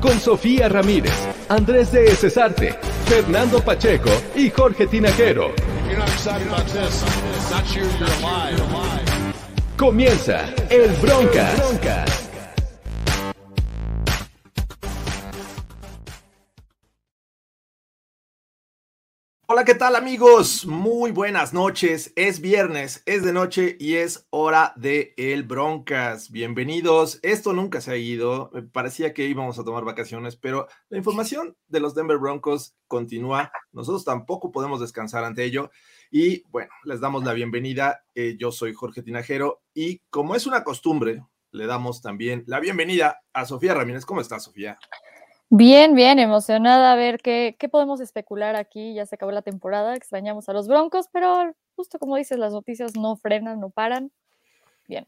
Con Sofía Ramírez, Andrés de Cesarte, Fernando Pacheco y Jorge Tinajero. Comienza el Broncas. ¿Qué tal amigos? Muy buenas noches. Es viernes, es de noche y es hora de El Broncas. Bienvenidos. Esto nunca se ha ido. Me parecía que íbamos a tomar vacaciones, pero la información de los Denver Broncos continúa. Nosotros tampoco podemos descansar ante ello. Y bueno, les damos la bienvenida. Eh, yo soy Jorge Tinajero y como es una costumbre, le damos también la bienvenida a Sofía Ramírez. ¿Cómo estás, Sofía? Bien, bien, emocionada a ver qué, qué podemos especular aquí. Ya se acabó la temporada, extrañamos a los Broncos, pero justo como dices, las noticias no frenan, no paran. Bien.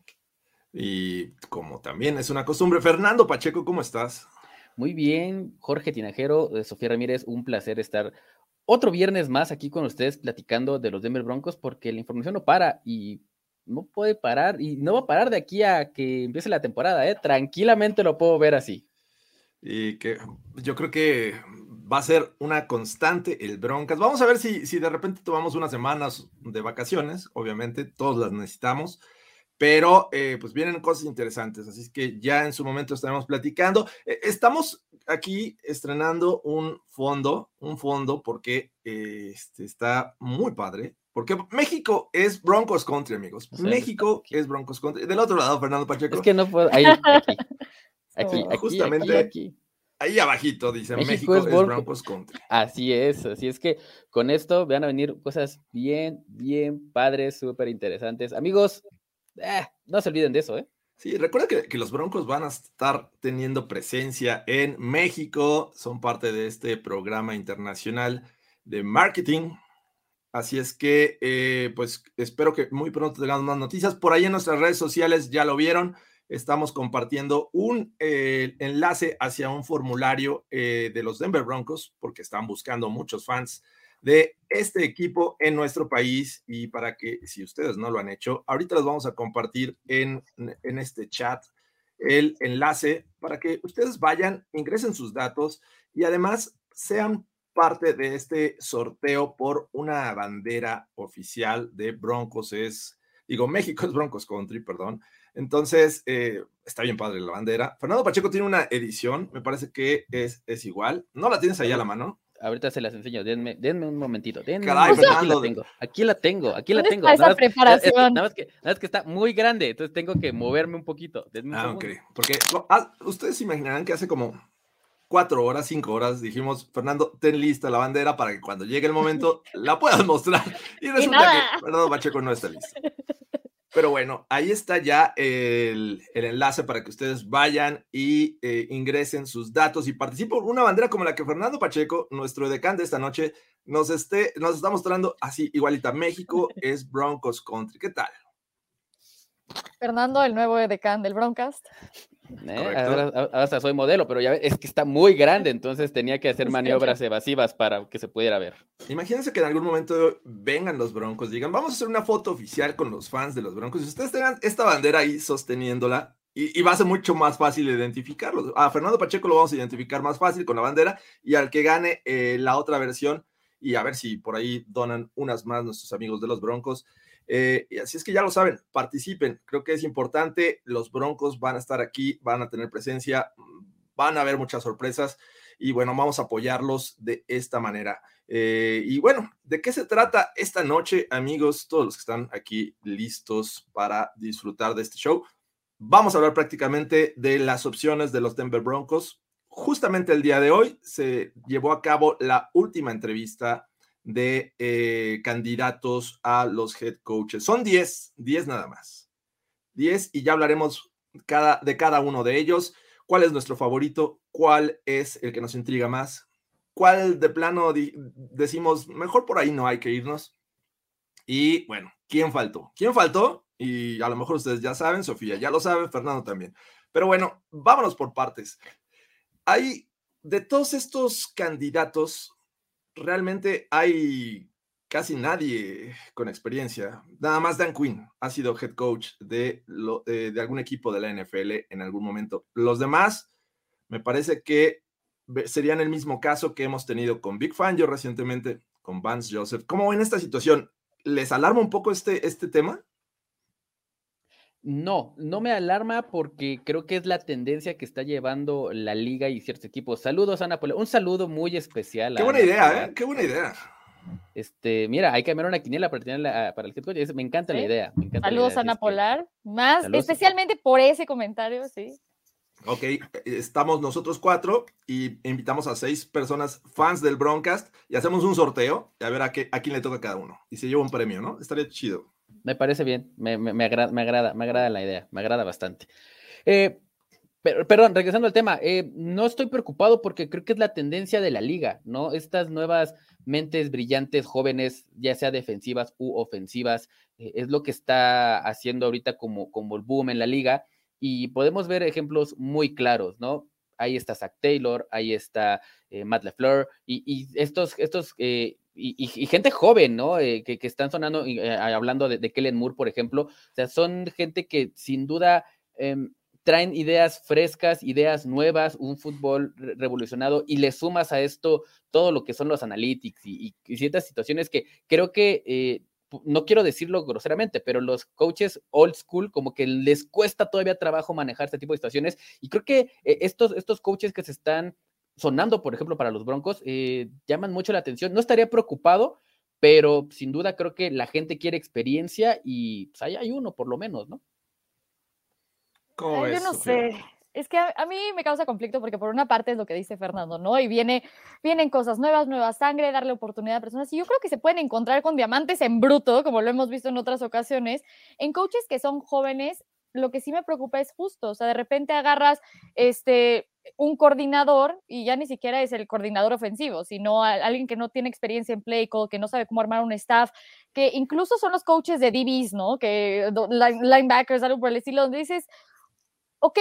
Y como también es una costumbre, Fernando Pacheco, ¿cómo estás? Muy bien, Jorge Tinajero, de Sofía Ramírez, un placer estar otro viernes más aquí con ustedes platicando de los Denver Broncos porque la información no para y no puede parar y no va a parar de aquí a que empiece la temporada, ¿eh? Tranquilamente lo puedo ver así. Y que yo creo que va a ser una constante el Broncas. Vamos a ver si, si de repente tomamos unas semanas de vacaciones, obviamente, todos las necesitamos, pero eh, pues vienen cosas interesantes, así que ya en su momento estaremos platicando. Eh, estamos aquí estrenando un fondo, un fondo porque eh, este, está muy padre, porque México es Broncos Country, amigos. O sea, México es Broncos Country. Del otro lado, Fernando Pacheco. Es que no puedo. Ahí, aquí. Aquí, aquí, Justamente- aquí. Ahí abajito dice México México, es es, Bronco- Broncos Country. Así es, así es que con esto van a venir cosas bien, bien padres, súper interesantes. Amigos, eh, no se olviden de eso, ¿eh? Sí, recuerda que, que los Broncos van a estar teniendo presencia en México, son parte de este programa internacional de marketing. Así es que, eh, pues espero que muy pronto tengamos más noticias. Por ahí en nuestras redes sociales ya lo vieron. Estamos compartiendo un eh, enlace hacia un formulario eh, de los Denver Broncos, porque están buscando muchos fans de este equipo en nuestro país y para que si ustedes no lo han hecho, ahorita los vamos a compartir en, en este chat el enlace para que ustedes vayan, ingresen sus datos y además sean parte de este sorteo por una bandera oficial de Broncos. Es, digo, México es Broncos Country, perdón. Entonces, eh, está bien padre la bandera. Fernando Pacheco tiene una edición, me parece que es, es igual. ¿No la tienes ahí a la mano? Ahorita se las enseño, denme, denme un momentito. Denme un Caray, momentito, aquí Fernando. la tengo, aquí la tengo, aquí la ¿Dónde tengo. está esa preparación? Nada más, que, nada más que está muy grande, entonces tengo que moverme un poquito. Denme un Ah, segundo. ok. Porque no, ah, ustedes se imaginarán que hace como cuatro horas, cinco horas, dijimos, Fernando, ten lista la bandera para que cuando llegue el momento la puedas mostrar. Y resulta que Fernando Pacheco no está listo. Pero bueno, ahí está ya el, el enlace para que ustedes vayan y eh, ingresen sus datos y participen una bandera como la que Fernando Pacheco, nuestro decán de esta noche, nos, esté, nos está mostrando así, igualita. México es Broncos Country. ¿Qué tal? Fernando, el nuevo decán del Broncast. ¿Eh? Ahora, ahora hasta soy modelo, pero ya es que está muy grande, entonces tenía que hacer maniobras evasivas para que se pudiera ver. Imagínense que en algún momento vengan los Broncos, digan, vamos a hacer una foto oficial con los fans de los Broncos. Y ustedes tengan esta bandera ahí sosteniéndola, y, y va a ser mucho más fácil identificarlos. A Fernando Pacheco lo vamos a identificar más fácil con la bandera, y al que gane eh, la otra versión, y a ver si por ahí donan unas más nuestros amigos de los Broncos. Eh, y así es que ya lo saben, participen. Creo que es importante. Los Broncos van a estar aquí, van a tener presencia, van a haber muchas sorpresas y bueno, vamos a apoyarlos de esta manera. Eh, y bueno, ¿de qué se trata esta noche, amigos? Todos los que están aquí listos para disfrutar de este show. Vamos a hablar prácticamente de las opciones de los Denver Broncos. Justamente el día de hoy se llevó a cabo la última entrevista de eh, candidatos a los head coaches. Son 10, 10 nada más. 10 y ya hablaremos cada, de cada uno de ellos. cuál es nuestro favorito, cuál es el que nos intriga más, cuál de plano decimos, mejor por ahí no hay que irnos. Y bueno, ¿quién faltó? ¿Quién faltó? Y a lo mejor ustedes ya saben, Sofía ya lo sabe, Fernando también. Pero bueno, vámonos por partes. Hay, de todos estos candidatos, realmente hay casi nadie con experiencia. Nada más Dan Quinn ha sido head coach de, de algún equipo de la NFL en algún momento. Los demás, me parece que serían el mismo caso que hemos tenido con Big Fan yo recientemente, con Vance Joseph. ¿Cómo ven esta situación? ¿Les alarma un poco este, este tema? No, no me alarma porque creo que es la tendencia que está llevando la liga y ciertos equipos. Saludos, Ana Polar. Un saludo muy especial. Qué buena idea, ¿eh? Qué buena idea. Este, mira, hay que cambiar una quiniela para, tenerla, para el head coach. Me encanta la idea. Saludos, Ana Polar. Más, especialmente por ese comentario, sí. Ok, estamos nosotros cuatro y invitamos a seis personas fans del Broncast y hacemos un sorteo y a ver a, qué, a quién le toca a cada uno. Y se lleva un premio, ¿no? Estaría chido. Me parece bien, me, me, agrada, me, agrada, me agrada la idea, me agrada bastante. Eh, pero, perdón, regresando al tema, eh, no estoy preocupado porque creo que es la tendencia de la liga, ¿no? Estas nuevas mentes brillantes, jóvenes, ya sea defensivas u ofensivas, eh, es lo que está haciendo ahorita como, como el boom en la liga y podemos ver ejemplos muy claros, ¿no? Ahí está Zach Taylor, ahí está Matt LeFleur y, estos, estos y, gente joven, ¿no? que, están sonando, hablando de, Kellen Moore, por ejemplo, o sea, son gente que sin duda em, traen ideas frescas, ideas nuevas, un fútbol revolucionado y le sumas a esto todo lo que son los analytics y, ciertas situaciones que creo que, eh, no quiero decirlo groseramente, pero los coaches old school como que les cuesta todavía trabajo manejar este tipo de situaciones y creo que eh, estos, estos coaches que se están sonando, por ejemplo, para los Broncos, eh, llaman mucho la atención. No estaría preocupado, pero sin duda creo que la gente quiere experiencia y pues, ahí hay uno por lo menos, ¿no? yo no sé. Es que a, mí me causa conflicto porque por una parte es lo que dice Fernando, ¿no? Y viene, vienen cosas nuevas, nueva sangre, darle oportunidad a personas. Y yo creo que se pueden encontrar con diamantes en bruto, como lo hemos visto en otras ocasiones, en coaches que son jóvenes. Lo que sí me preocupa es justo, o sea, de repente agarras este un coordinador y ya ni siquiera es el coordinador ofensivo, sino alguien que no tiene experiencia en play call, que no sabe cómo armar un staff, que incluso son los coaches de DBs, ¿no? Que linebackers, algo por el estilo, donde dices, ok,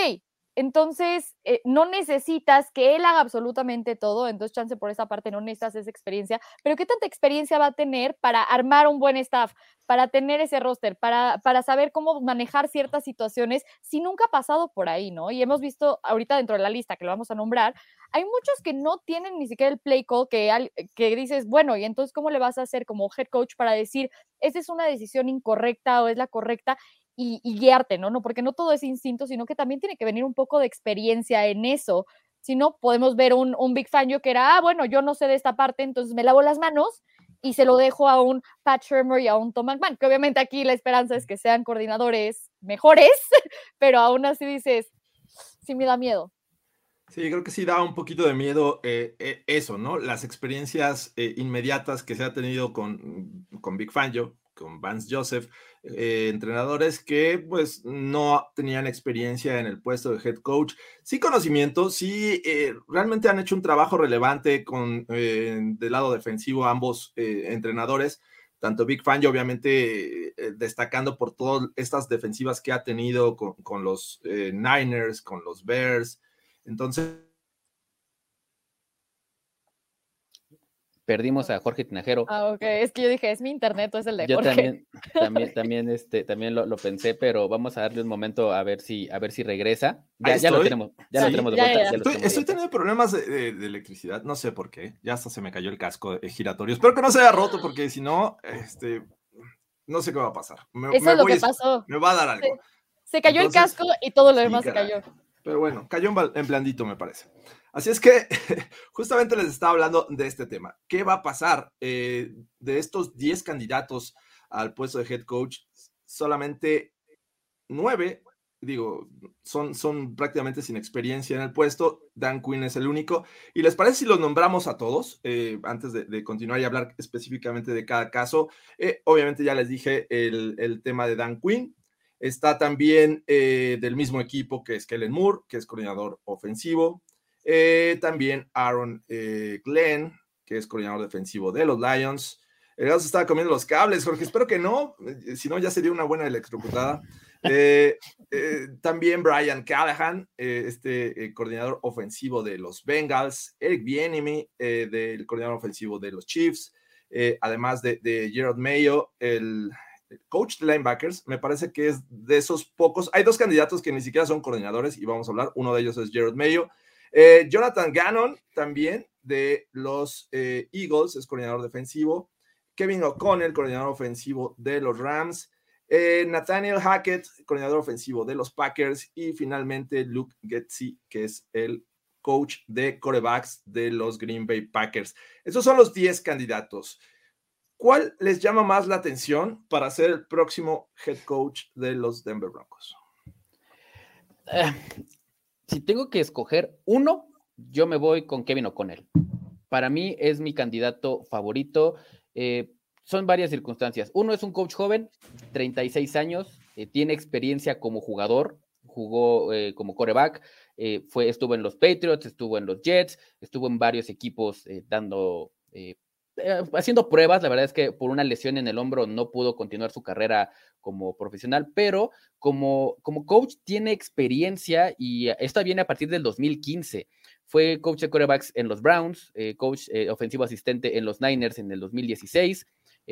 entonces eh, no necesitas que él haga absolutamente todo, entonces chance por esa parte no necesitas esa experiencia, pero ¿qué tanta experiencia va a tener para armar un buen staff, para tener ese roster, para, para saber cómo manejar ciertas situaciones si nunca ha pasado por ahí, ¿no? Y hemos visto ahorita dentro de la lista que lo vamos a nombrar, hay muchos que no tienen ni siquiera el play call que, que dices, bueno, y entonces ¿cómo le vas a hacer como head coach para decir, esa es una decisión incorrecta o es la correcta? Y, guiarte, ¿no? ¿no? Porque no todo es instinto, sino que también tiene que venir un poco de experiencia en eso. Si no, podemos ver un, un Big Fan yo que era, ah, bueno, yo no sé de esta parte, entonces me lavo las manos y se lo dejo a un Pat Shermer y a un Tom McMahon, que obviamente aquí la esperanza es que sean coordinadores mejores, pero aún así dices, sí me da miedo. Sí, creo que sí da un poquito de miedo eh, eh, eso, ¿no? Las experiencias eh, inmediatas que se ha tenido con, con Big Fangio, con Vance Joseph, eh, entrenadores que pues no tenían experiencia en el puesto de head coach, sí conocimiento, sí eh, realmente han hecho un trabajo relevante con eh, del lado defensivo ambos entrenadores, tanto Big Fan obviamente destacando por todas estas defensivas que ha tenido con, con los Niners, con los Bears, entonces perdimos a Jorge Tinajero. Ah, ok, es que yo dije, es mi internet o es el de yo Jorge. También, también, también, este, también lo, pensé, pero vamos a darle un momento a ver si, a ver si regresa. Ya, ya lo tenemos, ya lo tenemos de vuelta. estoy, teniendo problemas de, electricidad, no sé por qué. Ya hasta se me cayó el casco giratorio. Espero que no se haya roto, porque si no, este, no sé qué va a pasar. Eso es lo que pasó. Me va a dar algo. Se, cayó el casco y todo lo demás se cayó. Pero bueno, cayó en blandito, me parece. Así es que justamente les estaba hablando de este tema. ¿Qué va a pasar eh, de estos 10 candidatos al puesto de head coach? Solamente 9, digo, son, son prácticamente sin experiencia en el puesto. Dan Quinn es el único. ¿Y les parece si los nombramos a todos eh, antes de, continuar y hablar específicamente de cada caso? Eh, obviamente ya les dije el, el tema de Dan Quinn. Está también eh, del mismo equipo que es Kellen Moore, que es coordinador ofensivo. Eh, también Aaron eh, Glenn, que es coordinador defensivo de los Lions. El se estaba comiendo los cables, Jorge. Espero que no, si no, ya sería una buena electrocutada. también Brian Callahan, este coordinador ofensivo de los Bengals. Eric Bienemy, del coordinador ofensivo de los Chiefs. además de, Gerald Mayo, el coach de linebackers, me parece que es de esos pocos. Hay dos candidatos que ni siquiera son coordinadores y vamos a hablar. Uno de ellos es Jared Mayo. Eh, Jonathan Gannon también de los eh, Eagles, es coordinador defensivo. Kevin O'Connell, coordinador ofensivo de los Rams. Eh, Nathaniel Hackett, coordinador ofensivo de los Packers. Y finalmente Luke Getzi, que es el coach de corebacks de los Green Bay Packers. Esos son los 10 candidatos. ¿Cuál les llama más la atención para ser el próximo head coach de los Denver Broncos? Eh, si tengo que escoger uno, yo me voy con Kevin O'Connell. Para mí es mi candidato favorito. Eh, son varias circunstancias. Uno es un coach joven, 36 años, eh, tiene experiencia como jugador, jugó como coreback, fue, estuvo en los Patriots, estuvo en los Jets, estuvo en varios equipos dando eh, haciendo pruebas, la verdad es que por una lesión en el hombro no pudo continuar su carrera como profesional, pero como, como coach tiene experiencia y esto viene a partir del 2015. Fue coach de quarterbacks en los Browns, eh, coach eh, ofensivo asistente en los Niners en el 2016,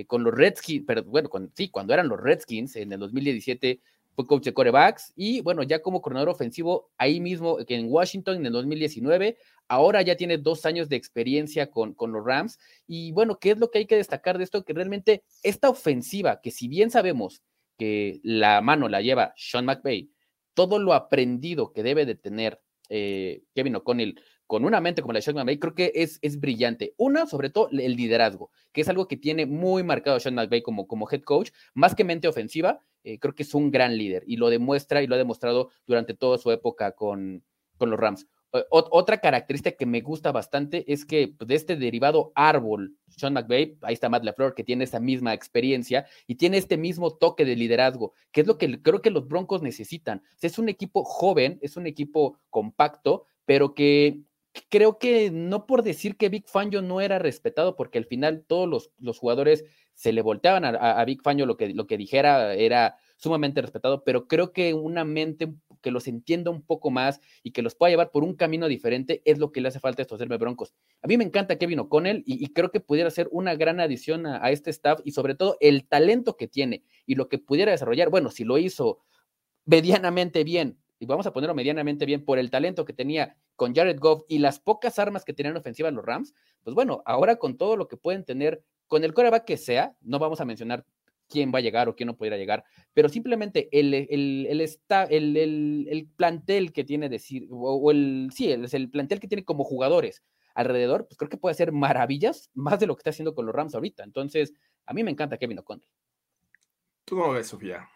con los Redskins, pero bueno, sí, cuando eran los Redskins en el 2017 fue coach de corebacks y bueno, ya como coordinador ofensivo ahí mismo que en Washington en el 2019, ahora ya tiene dos años de experiencia con, con los Rams y bueno, ¿qué es lo que hay que destacar de esto? Que realmente esta ofensiva, que si bien sabemos que la mano la lleva Sean McVay, todo lo aprendido que debe de tener eh, Kevin O'Connell con una mente como la de Sean McVay, creo que es, es brillante. Una, sobre todo, el liderazgo, que es algo que tiene muy marcado Sean McVay como, como head coach, más que mente ofensiva, eh, creo que es un gran líder y lo demuestra y lo ha demostrado durante toda su época con, con los Rams. otra característica que me gusta bastante es que pues, de este derivado árbol, Sean McVay, ahí está Matt LaFleur, que tiene esa misma experiencia y tiene este mismo toque de liderazgo, que es lo que creo que los Broncos necesitan. es un equipo joven, es un equipo compacto, pero que creo que no por decir que Big Fangio no era respetado, porque al final todos los, jugadores se le volteaban a, Big Fangio, lo que, lo que dijera era sumamente respetado, pero creo que una mente que los entienda un poco más y que los pueda llevar por un camino diferente es lo que le hace falta a estos Denver Broncos. A mí me encanta Kevin O'Connell y, creo que pudiera ser una gran adición a, a este staff y sobre todo el talento que tiene y lo que pudiera desarrollar. Bueno, si lo hizo medianamente bien y vamos a ponerlo medianamente bien por el talento que tenía con Jared Goff y las pocas armas que tenían ofensiva los Rams, pues bueno, ahora con todo lo que pueden tener, con el coreback que sea, no vamos a mencionar quién va a llegar o quién no pudiera llegar, pero simplemente el, el, el, el, el plantel que tiene decir, o, el, sí, el plantel que tiene como jugadores alrededor, pues creo que puede hacer maravillas más de lo que está haciendo con los Rams ahorita. Entonces, a mí me encanta Kevin O'Connell. ¿Tú cómo ves, Sofía?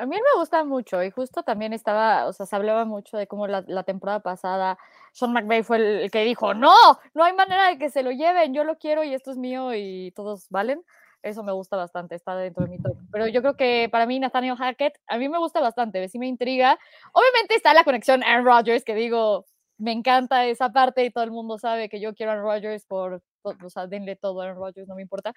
A mí me gusta mucho y justo también estaba, o sea, se hablaba mucho de cómo la, temporada pasada Sean McVay fue el, que dijo, no, no hay manera de que se lo lleven, yo lo quiero y esto es mío y todos valen. Eso me gusta bastante, está dentro de mi top. Pero yo creo que para mí Nathaniel Hackett, a mí me gusta bastante, sí me intriga. Obviamente está la conexión Aaron Rodgers, que digo, me encanta esa parte y todo el mundo sabe que yo quiero a Aaron Rodgers por, o sea, denle todo a Aaron Rodgers, no me importa.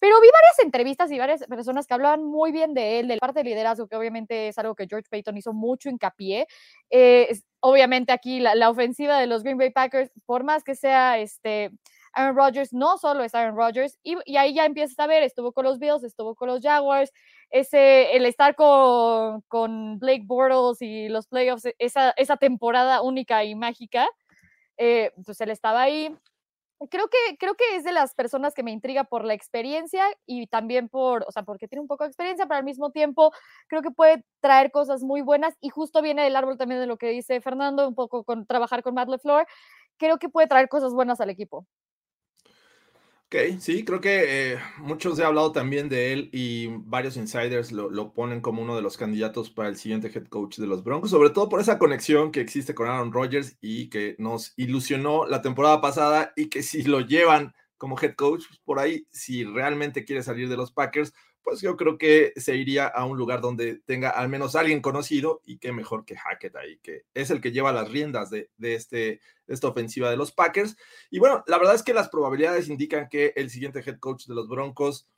Pero vi varias entrevistas y varias personas que hablaban muy bien de él, de la parte de liderazgo, que obviamente es algo que George Payton hizo mucho hincapié. Eh, obviamente aquí la, ofensiva de los Green Bay Packers, por más que sea este, Aaron Rodgers, no solo es Aaron Rodgers, y, ahí ya empiezas a ver, estuvo con los Bills, estuvo con los Jaguars, ese, el estar con, con Blake Bortles y los playoffs, esa, esa temporada única y mágica, eh, pues él estaba ahí creo que, creo que es de las personas que me intriga por la experiencia y también por, o sea, porque tiene un poco de experiencia, pero al mismo tiempo creo que puede traer cosas muy buenas y justo viene del árbol también de lo que dice Fernando, un poco con trabajar con Matt LeFleur, creo que puede traer cosas buenas al equipo. Ok, sí, creo que eh, muchos he hablado también de él y varios insiders lo, ponen como uno de los candidatos para el siguiente head coach de los Broncos, sobre todo por esa conexión que existe con Aaron Rodgers y que nos ilusionó la temporada pasada y que si lo llevan como head coach, pues, por ahí, si realmente quiere salir de los Packers, pues yo creo que se iría a un lugar donde tenga al menos alguien conocido y que mejor que Hackett ahí, que es el que lleva las riendas de, este, de esta ofensiva de los Packers. Y bueno, la verdad es que las probabilidades indican que el siguiente head coach de los Broncos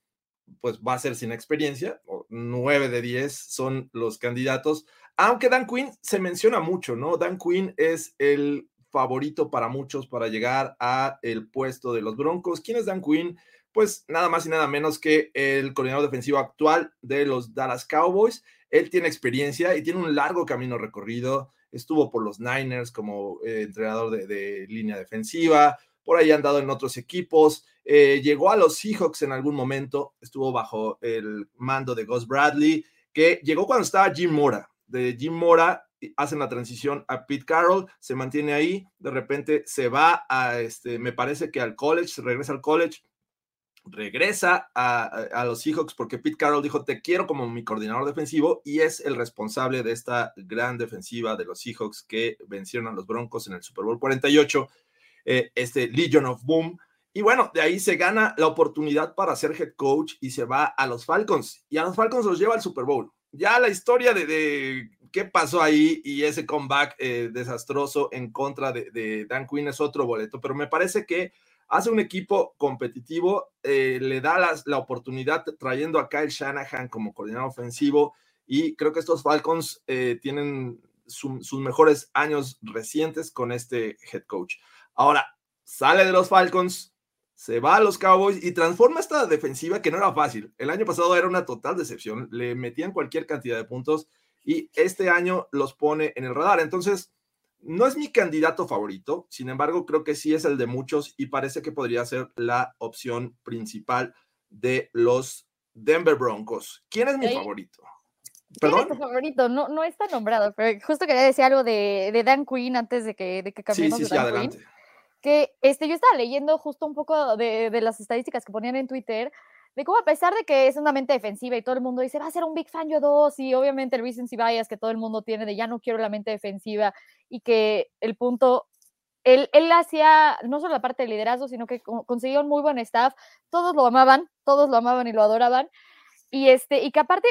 pues va a ser sin experiencia, o 9 de 10 son los candidatos, aunque Dan Quinn se menciona mucho, ¿no? Dan Quinn es el favorito para muchos para llegar a el puesto de los Broncos. ¿Quién es Dan Quinn? pues nada más y nada menos que el coordinador defensivo actual de los Dallas Cowboys. Él tiene experiencia y tiene un largo camino recorrido. Estuvo por los Niners como eh, entrenador de, línea defensiva, por ahí ha andado en otros equipos. Eh, llegó a los Seahawks en algún momento, estuvo bajo el mando de Gus Bradley, que llegó cuando estaba Jim Mora. De Jim Mora hacen la transición a Pete Carroll, se mantiene ahí, de repente se va a, este, me parece que al college, regresa al college, regresa a, los Seahawks porque Pete Carroll dijo, te quiero como mi coordinador defensivo y es el responsable de esta gran defensiva de los Seahawks que vencieron a los Broncos en el Super Bowl 48, eh, este Legion of Boom. Y bueno, de ahí se gana la oportunidad para ser head coach y se va a los Falcons. Y a los Falcons los lleva al Super Bowl. Ya la historia de, qué pasó ahí y ese comeback eh, desastroso en contra de, de Dan Quinn es otro boleto, pero me parece que hace un equipo competitivo, eh, le da la oportunidad trayendo a Kyle Shanahan como coordinador ofensivo y creo que estos Falcons eh, tienen sus mejores años recientes con este head coach. Ahora, sale de los Falcons, se va a los Cowboys y transforma esta defensiva que no era fácil. El año pasado era una total decepción, le metían cualquier cantidad de puntos y este año los pone en el radar. Entonces, no es mi candidato favorito, sin embargo, creo que sí es el de muchos y parece que podría ser la opción principal de los Denver Broncos. ¿Quién es mi favorito? ¿Perdón? ¿Quién es tu favorito? No, no está nombrado, pero justo quería decir algo de, Dan Quinn antes de que, de que cambiemos. Sí, sí, sí, adelante. Que este, yo estaba leyendo justo un poco de, de las estadísticas que ponían en Twitter de cómo a pesar de que es una mente defensiva y todo el mundo dice, va a ser un Big Fan yo 2 y obviamente el recency bias que todo el mundo tiene de ya no quiero la mente defensiva y que el punto, él, él hacía no solo la parte de liderazgo, sino que consiguió un muy buen staff, todos lo amaban, todos lo amaban y lo adoraban y, este, y que aparte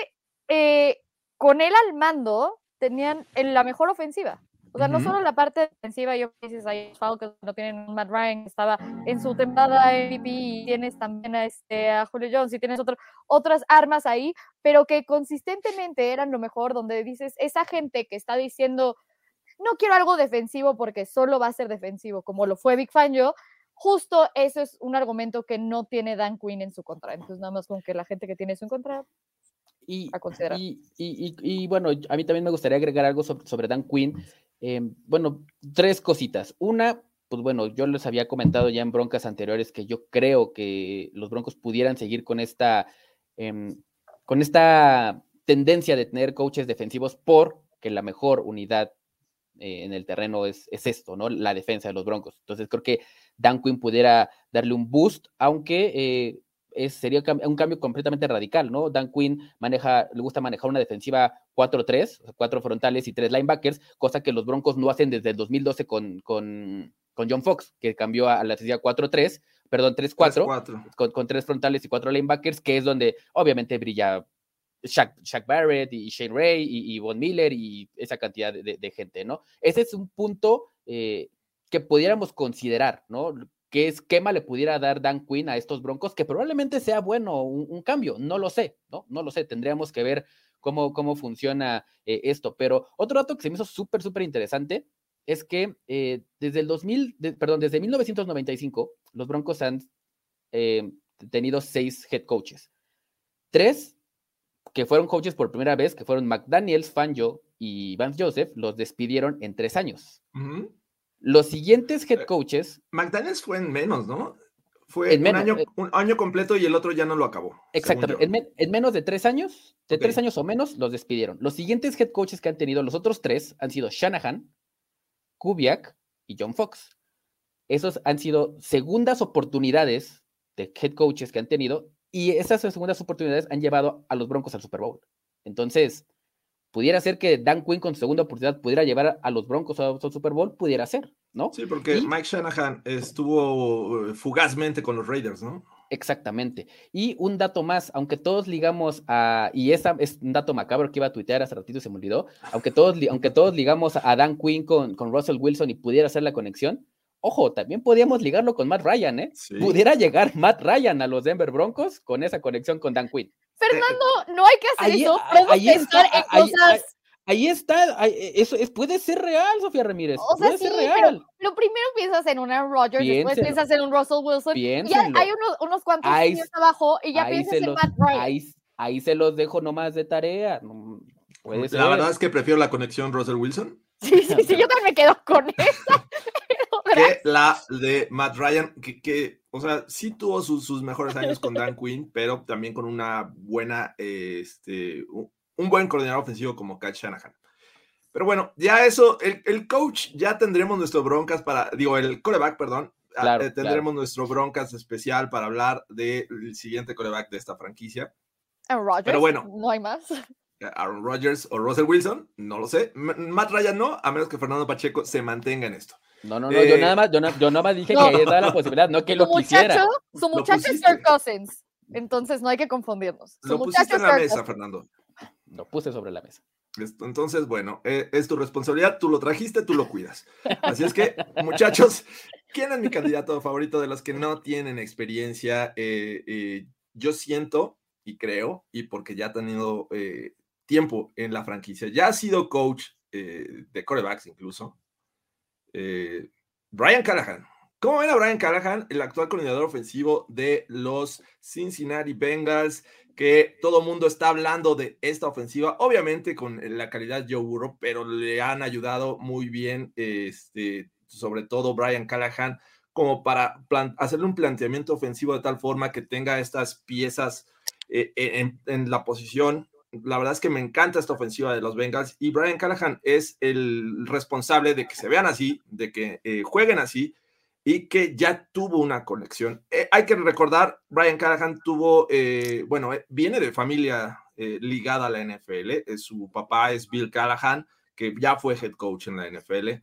eh, con él al mando tenían la mejor ofensiva. O sea, no solo la parte defensiva, yo dices ahí Falcons no tienen un Matt Ryan, estaba en su temporada MVP y tienes también a, este, a Julio Jones y tienes otro, otras armas ahí, pero que consistentemente eran lo mejor, donde dices, esa gente que está diciendo, no quiero algo defensivo porque solo va a ser defensivo, como lo fue Big Fan yo, justo eso es un argumento que no tiene Dan Quinn en su contra. Entonces, nada más con que la gente que tiene eso en contra, y, a considerar. Y, y, y, bueno, a mí también me gustaría agregar algo sobre, sobre Dan Quinn. Em, bueno, tres cositas. Una, pues bueno, yo les había comentado ya en broncas anteriores que yo creo que los Broncos pudieran seguir con esta, em, con esta tendencia de tener coaches defensivos porque la mejor unidad eh, en el terreno es, es, esto, ¿no? La defensa de los Broncos. Entonces creo que Dan Quinn pudiera darle un boost, aunque eh, sería un cambio completamente radical, ¿no? Dan Quinn maneja, le gusta manejar una defensiva 4-3, cuatro frontales y tres linebackers, cosa que los Broncos no hacen desde el 2012 con, con, con John Fox, que cambió a la defensiva 4-3, perdón, 3-4, con, tres frontales y cuatro linebackers, que es donde obviamente brilla Shaq, Barrett y Shane Ray y, Von Miller y esa cantidad de, gente, ¿no? Ese es un punto eh, que pudiéramos considerar, ¿no? Qué esquema le pudiera dar Dan Quinn a estos Broncos, que probablemente sea bueno un, cambio, no lo sé, ¿no? No lo sé, tendríamos que ver cómo, cómo funciona eh, esto. Pero otro dato que se me hizo súper, súper interesante es que eh, desde el 2000, perdón, desde 1995, los Broncos han eh, tenido seis head coaches. Tres que fueron coaches por primera vez, que fueron McDaniels, Fanjo y Vance Joseph, los despidieron en tres años. Los siguientes head eh, coaches. McDaniels fue en menos, ¿no? Fue en menos, eh, un, año, completo y el otro ya no lo acabó. Exactamente. En, menos de tres años, de tres años o menos, los despidieron. Los siguientes head coaches que han tenido, los otros tres, han sido Shanahan, Kubiak y John Fox. Esos han sido segundas oportunidades de head coaches que han tenido y esas segundas oportunidades han llevado a los Broncos al Super Bowl. Entonces, pudiera ser que Dan Quinn con segunda oportunidad pudiera llevar a los Broncos a otro Super Bowl, pudiera ser, ¿no? Sí, porque Mike Shanahan estuvo eh, fugazmente con los Raiders, ¿no? Exactamente. Y un dato más, aunque todos ligamos a, y esa es un dato macabro que iba a tuitear hace ratito y se me olvidó, aunque todos, aunque todos ligamos a Dan Quinn con, con Russell Wilson y pudiera hacer la conexión, ojo, también podíamos ligarlo con Matt Ryan, ¿eh? Pudiera llegar Matt Ryan a los Denver Broncos con esa conexión con Dan Quinn. Fernando, no hay que hacer eso, podemos pensar en cosas Ahí está, e, eso es, puede ser real, Sofía Ramírez. O sea, puede ser real. lo primero piensas en un Aaron Rodgers, después piensas en un Russell Wilson, y hay unos, unos cuantos años abajo y ya piensas en Matt Ryan. Ahí, se los dejo nomás de tarea. Puede la verdad es que prefiero la conexión Russell Wilson. Sí, sí, sí, yo también me quedo con esa. que la de Matt Ryan, que, que o sea, sí tuvo sus, sus, mejores años con Dan Quinn, pero también con una buena, este, un buen coordinador ofensivo como Kat Shanahan. Pero bueno, ya eso, el, coach, ya tendremos nuestro broncas para, digo, el coreback, perdón, ah, eh, tendremos nuestro broncas especial para hablar del siguiente coreback de esta franquicia. Aaron Rodgers. Pero bueno, no hay más. Aaron Rodgers o Russell Wilson, no lo sé. Matt Ryan no, a menos que Fernando Pacheco se mantenga en esto. No, no, no, yo, eh, nada más, yo, nada más dije que era la posibilidad, no que lo quisiera. su muchacho es Kirk Cousins, entonces no hay que confundirnos. lo pusiste en la mesa, Fernando. Lo puse sobre la mesa. Entonces, bueno, eh, es tu responsabilidad, tú lo trajiste, tú lo cuidas. Así es que, muchachos, ¿quién es mi candidato favorito de los que no tienen experiencia? Eh, eh, yo siento y creo, y porque ya ha tenido tiempo en la franquicia, ya ha sido coach de corebacks incluso, Brian Callahan. ¿Cómo ven a Brian Callahan, el actual coordinador ofensivo de los Cincinnati Bengals? que todo mundo está hablando de esta ofensiva, obviamente con la calidad Joe Burrow, pero le han ayudado muy bien, este, sobre todo Brian Callahan, como para hacerle un planteamiento ofensivo de tal forma que tenga estas piezas eh, en, la posición. La verdad es que me encanta esta ofensiva de los Bengals y Brian Callahan es el responsable de que se vean así, de que eh, jueguen así y que ya tuvo una conexión. Eh, hay que recordar, Brian Callahan tuvo, eh, bueno, viene de familia ligada a la NFL. su papá es Bill Callahan, que ya fue head coach en la NFL.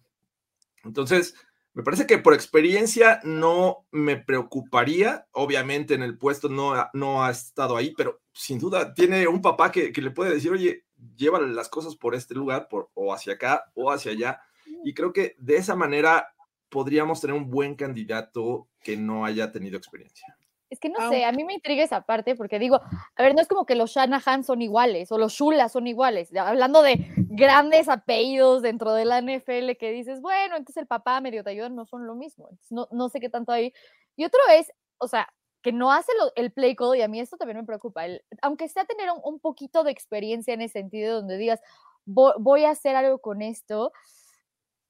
Entonces, me parece que por experiencia no me preocuparía. Obviamente en el puesto no, no ha estado ahí, pero sin duda tiene un papá que, que le puede decir, oye, lleva las cosas por este lugar, por, o hacia acá, o hacia allá. Y creo que de esa manera podríamos tener un buen candidato que no haya tenido experiencia. Es que no sé, a mí me intriga esa parte porque digo, a ver, no es como que los Shanahan son iguales o los Shula son iguales. Hablando de grandes apellidos dentro de la NFL que dices, bueno, entonces el papá medio te ayuda, no son lo mismo. no, no sé qué tanto hay. Y otro es, o sea, que no hace el play call y a mí esto también me preocupa. aunque sea tener un, poquito de experiencia en ese sentido donde digas, voy a hacer algo con esto,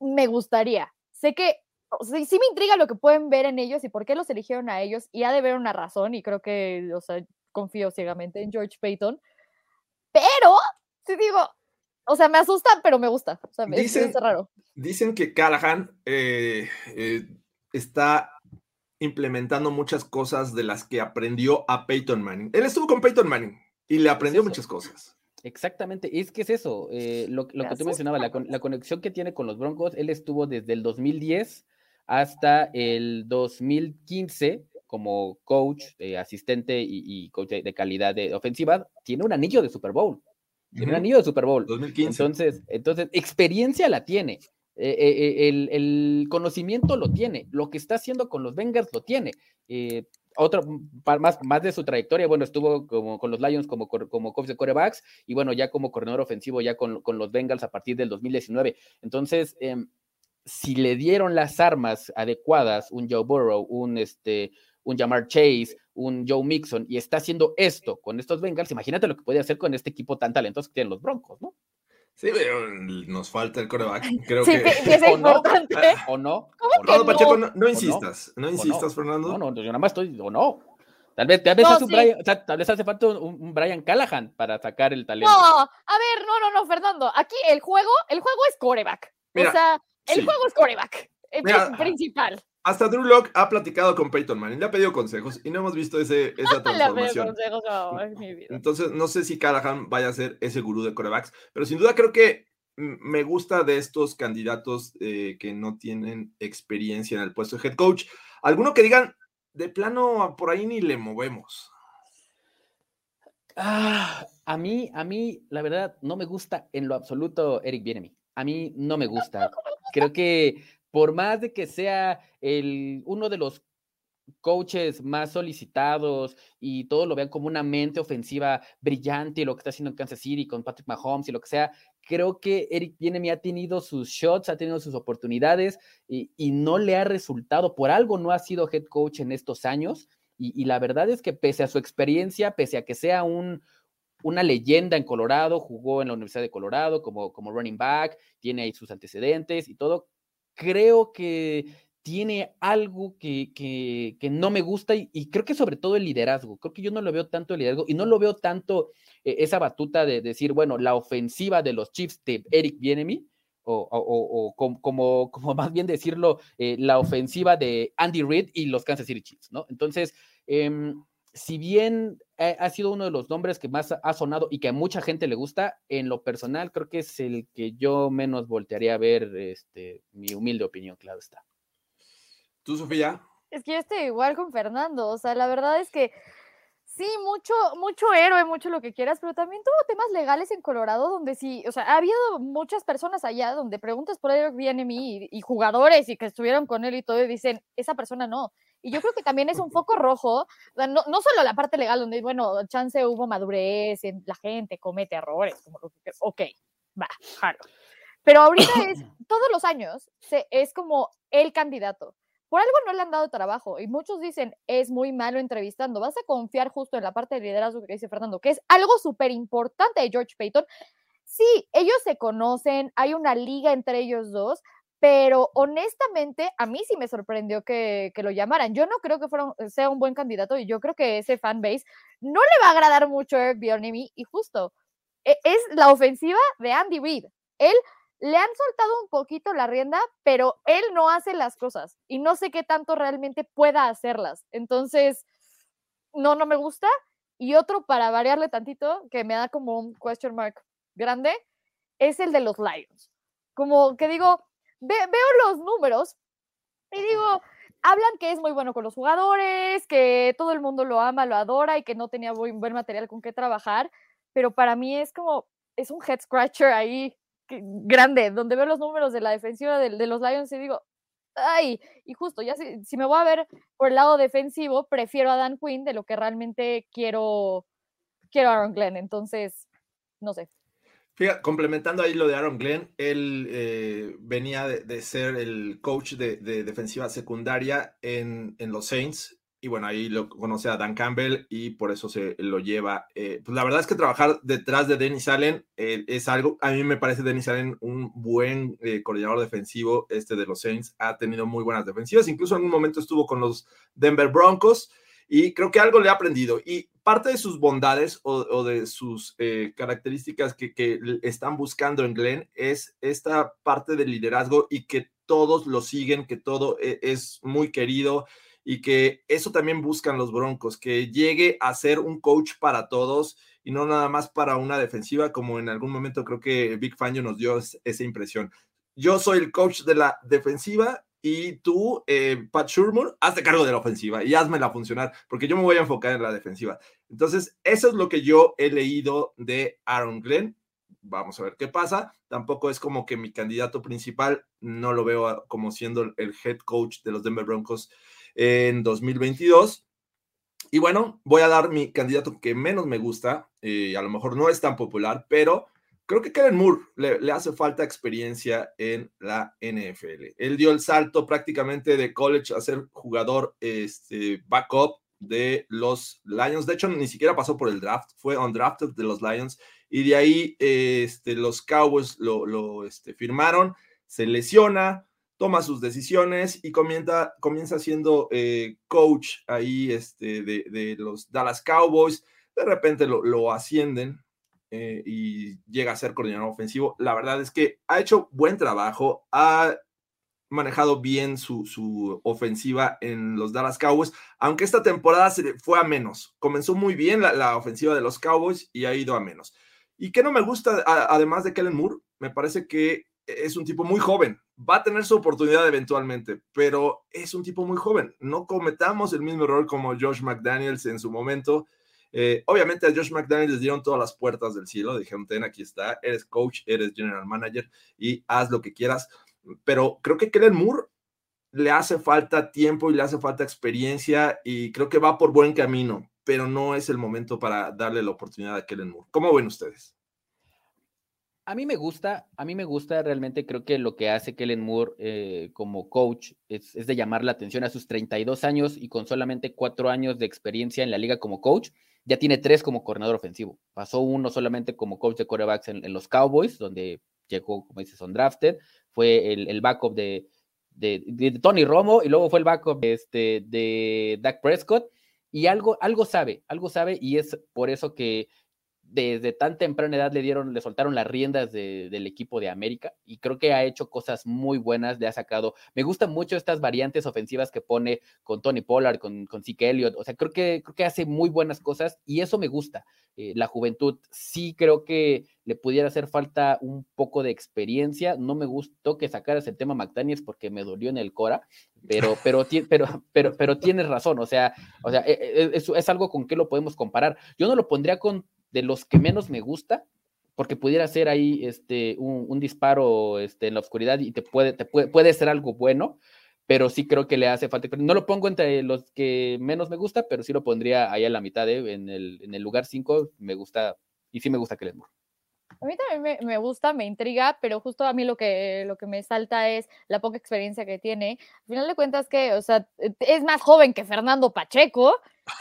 me gustaría. Sé que sí, me intriga lo que pueden ver en ellos y por qué los eligieron a ellos, y ha de ver una razón, y creo que, o sea, confío ciegamente en George Payton, pero, sí digo, o sea, me asusta, pero me gusta, o sea, dicen, es, raro. Dicen que Callahan eh, eh, está implementando muchas cosas de las que aprendió a Peyton Manning. Él estuvo con Peyton Manning y le aprendió muchas cosas. Exactamente, es que es eso, eh, lo, lo que tú mencionabas, la, la, conexión que tiene con los Broncos, él estuvo desde el 2010 hasta el 2015 como coach, eh, asistente y, coach de, calidad de ofensiva, tiene un anillo de Super Bowl. Tiene un anillo de Super Bowl. 2015. Entonces, entonces experiencia la tiene. Eh, eh, el, conocimiento lo tiene. Lo que está haciendo con los Bengals lo tiene. otro, más, más de su trayectoria, bueno, estuvo como, con los Lions como, como coach de corebacks y bueno, ya como coordinador ofensivo ya con, con los Bengals a partir del 2019. Entonces, em, si le dieron las armas adecuadas, un Joe Burrow, un, este, un Jamar Chase, un Joe Mixon, y está haciendo esto con estos Bengals, imagínate lo que puede hacer con este equipo tan talentoso que tienen los Broncos, ¿no? Sí, pero nos falta el coreback. Creo sí, que... es ¿O importante. No? ¿O no? ¿Cómo Pacheco, no, insistas. No, insistas, Fernando. No, no, yo nada más estoy, o no. Tal vez, tal vez, hace, un Brian, tal vez hace falta un, Brian Callahan para sacar el talento. No, a ver, no, no, no, Fernando. Aquí el juego, el juego es coreback. o sea, el juego es coreback, el principal. Hasta Drew Locke ha platicado con Peyton Manning, le ha pedido consejos y no hemos visto ese, esa transformación. Entonces, no sé si Callahan vaya a ser ese gurú de corebacks, pero sin duda creo que me gusta de estos candidatos eh, que no tienen experiencia en el puesto de head coach. Alguno que digan, de plano por ahí ni le movemos. Ah, a mí, a mí, la verdad, no me gusta en lo absoluto Eric Bienemi. A mí no me gusta. Creo que por más de que sea el, uno de los coaches más solicitados y todo lo vean como una mente ofensiva brillante, lo que está haciendo en Kansas City con Patrick Mahomes y lo que sea, creo que Eric Bienemi ha tenido sus shots, ha tenido sus oportunidades y, no le ha resultado. Por algo no ha sido head coach en estos años. Y, la verdad es que pese a su experiencia, pese a que sea un, una leyenda en Colorado, jugó en la Universidad de Colorado como, como running back, tiene ahí sus antecedentes y todo, creo que tiene algo que, que, no me gusta y, creo que sobre todo el liderazgo. Creo que yo no lo veo tanto el liderazgo y no lo veo tanto eh, esa batuta de decir, bueno, la ofensiva de los Chiefs de Eric Bienemy, o, o, como, como, más bien decirlo, eh, la ofensiva de Andy Reid y los Kansas City Chiefs, ¿no? Entonces, em, si bien ha, sido uno de los nombres que más ha sonado y que a mucha gente le gusta, en lo personal creo que es el que yo menos voltearía a ver, este, mi humilde opinión, claro está. ¿Tú, Sofía? Es que yo estoy igual con Fernando, o sea, la verdad es que sí, mucho, mucho héroe, mucho lo que quieras, pero también tuvo temas legales en Colorado donde sí, o sea, ha habido muchas personas allá donde preguntas por Eric BNME y, y jugadores y que estuvieron con él y todo y dicen, esa persona no. Y yo creo que también es un foco rojo, no, no solo la parte legal donde, bueno, chance hubo madurez, la gente comete errores, como lo que, ok, va, jalo. Pero ahorita es, todos los años, se, es como el candidato por algo no le han dado trabajo y muchos dicen es muy malo entrevistando. Vas a confiar justo en la parte de liderazgo que dice Fernando, que es algo súper importante de George Payton. Sí, ellos se conocen, hay una liga entre ellos dos, pero honestamente a mí sí me sorprendió que, lo llamaran. Yo no creo que fuera, sea un buen candidato y yo creo que ese fanbase no le va a agradar mucho a Eric Bioniemi y justo e, es la ofensiva de Andy Reid. Él le han soltado un poquito la rienda, pero él no hace las cosas y no sé qué tanto realmente pueda hacerlas. Entonces, no, no me gusta. Y otro para variarle tantito, que me da como un question mark grande, es el de los Lions. Como que digo, veo los números y digo, hablan que es muy bueno con los jugadores, que todo el mundo lo ama, lo adora y que no tenía buen, material con qué trabajar, pero para mí es como, es un head scratcher ahí grande, donde veo los números de la defensiva de, los Lions y digo, ay, y justo, ya si, me voy a ver por el lado defensivo, prefiero a Dan Quinn de lo que realmente quiero, quiero a Aaron Glenn, entonces, no sé. Fíjate, complementando ahí lo de Aaron Glenn, él eh, venía de, ser el coach de, defensiva secundaria en, en, los Saints y bueno, ahí lo conoce a Dan Campbell y por eso se lo lleva. Eh, pues la verdad es que trabajar detrás de Dennis Allen eh, es algo, a mí me parece Dennis Allen un buen eh, coordinador defensivo, este de los Saints, ha tenido muy buenas defensivas, incluso en un momento estuvo con los Denver Broncos y creo que algo le ha aprendido. Y parte de sus bondades o, de sus características que, que están buscando en Glenn es esta parte de liderazgo y que todos lo siguen, que todo es muy querido y que eso también buscan los Broncos, que llegue a ser un coach para todos y no nada más para una defensiva, como en algún momento creo que Big Fangio nos dio esa impresión. Yo soy el coach de la defensiva y tú, eh, Pat Shurmur, hazte cargo de la ofensiva y hazmela funcionar, porque yo me voy a enfocar en la defensiva. Entonces, eso es lo que yo he leído de Aaron Glenn. Vamos a ver qué pasa. Tampoco es como que mi candidato principal, no lo veo como siendo el head coach de los Denver Broncos en 2022. Y bueno, voy a dar mi candidato que menos me gusta, eh, a lo mejor no es tan popular, pero creo que Kellen Moore le, hace falta experiencia en la NFL. Él dio el salto prácticamente de college a ser jugador este, backup de los Lions. De hecho, ni siquiera pasó por el draft, fue undrafted de los Lions. Y de ahí este, los Cowboys lo, lo este, firmaron, se lesiona, toma sus decisiones y comienza, comienza siendo eh, coach ahí este, de, los Dallas Cowboys. De repente lo, ascienden eh, y llega a ser coordinador ofensivo. La verdad es que ha hecho buen trabajo, ha manejado bien su, ofensiva en los Dallas Cowboys, aunque esta temporada se fue a menos. Comenzó muy bien la, la ofensiva de los Cowboys y ha ido a menos. ¿Y qué no me gusta, además de Kellen Moore? Me parece que es un tipo muy joven, va a tener su oportunidad eventualmente, pero es un tipo muy joven. No cometamos el mismo error como Josh McDaniels en su momento. Eh, obviamente a Josh McDaniels les dieron todas las puertas del cielo, dijeron, ten, aquí está, eres coach, eres general manager y haz lo que quieras. Pero creo que Kellen Moore le hace falta tiempo y le hace falta experiencia y creo que va por buen camino, pero no es el momento para darle la oportunidad a Kellen Moore. ¿Cómo ven ustedes? A mí me gusta, a mí me gusta realmente, creo que lo que hace Kellen Moore eh, como coach es, de llamar la atención a sus 32 años y con solamente cuatro años de experiencia en la liga como coach, ya tiene tres como coordinador ofensivo. Pasó uno solamente como coach de quarterbacks en, los Cowboys, donde llegó, como dices, drafted, fue el, backup de, de, Tony Romo y luego fue el backup de, este, de Dak Prescott y algo, algo sabe, algo sabe y es por eso que desde tan temprana edad le dieron, le soltaron las riendas del equipo de América y creo que ha hecho cosas muy buenas, le ha sacado, me gustan mucho estas variantes ofensivas que pone con Tony Pollard, con, con Zeke Elliott, o sea, creo que, creo que hace muy buenas cosas y eso me gusta. Eh, la juventud sí creo que le pudiera hacer falta un poco de experiencia, no me gustó que sacaras el tema McDaniels porque me dolió en el Cora, pero, pero, pero, pero, pero tienes razón, o sea, o sea, e, e, es, es algo con que lo podemos comparar. Yo no lo pondría con de los que menos me gusta, porque pudiera ser ahí este, un, disparo este, en la oscuridad y te puede, te puede, puede ser algo bueno, pero sí creo que le hace falta. No lo pongo entre los que menos me gusta, pero sí lo pondría ahí a la mitad, ¿eh? en, el, en el lugar 5, me gusta, y sí me gusta que les Moore. A mí también me, gusta, me intriga, pero justo a mí lo que, lo que me salta es la poca experiencia que tiene. Al final de cuentas que, o sea, es más joven que Fernando Pacheco,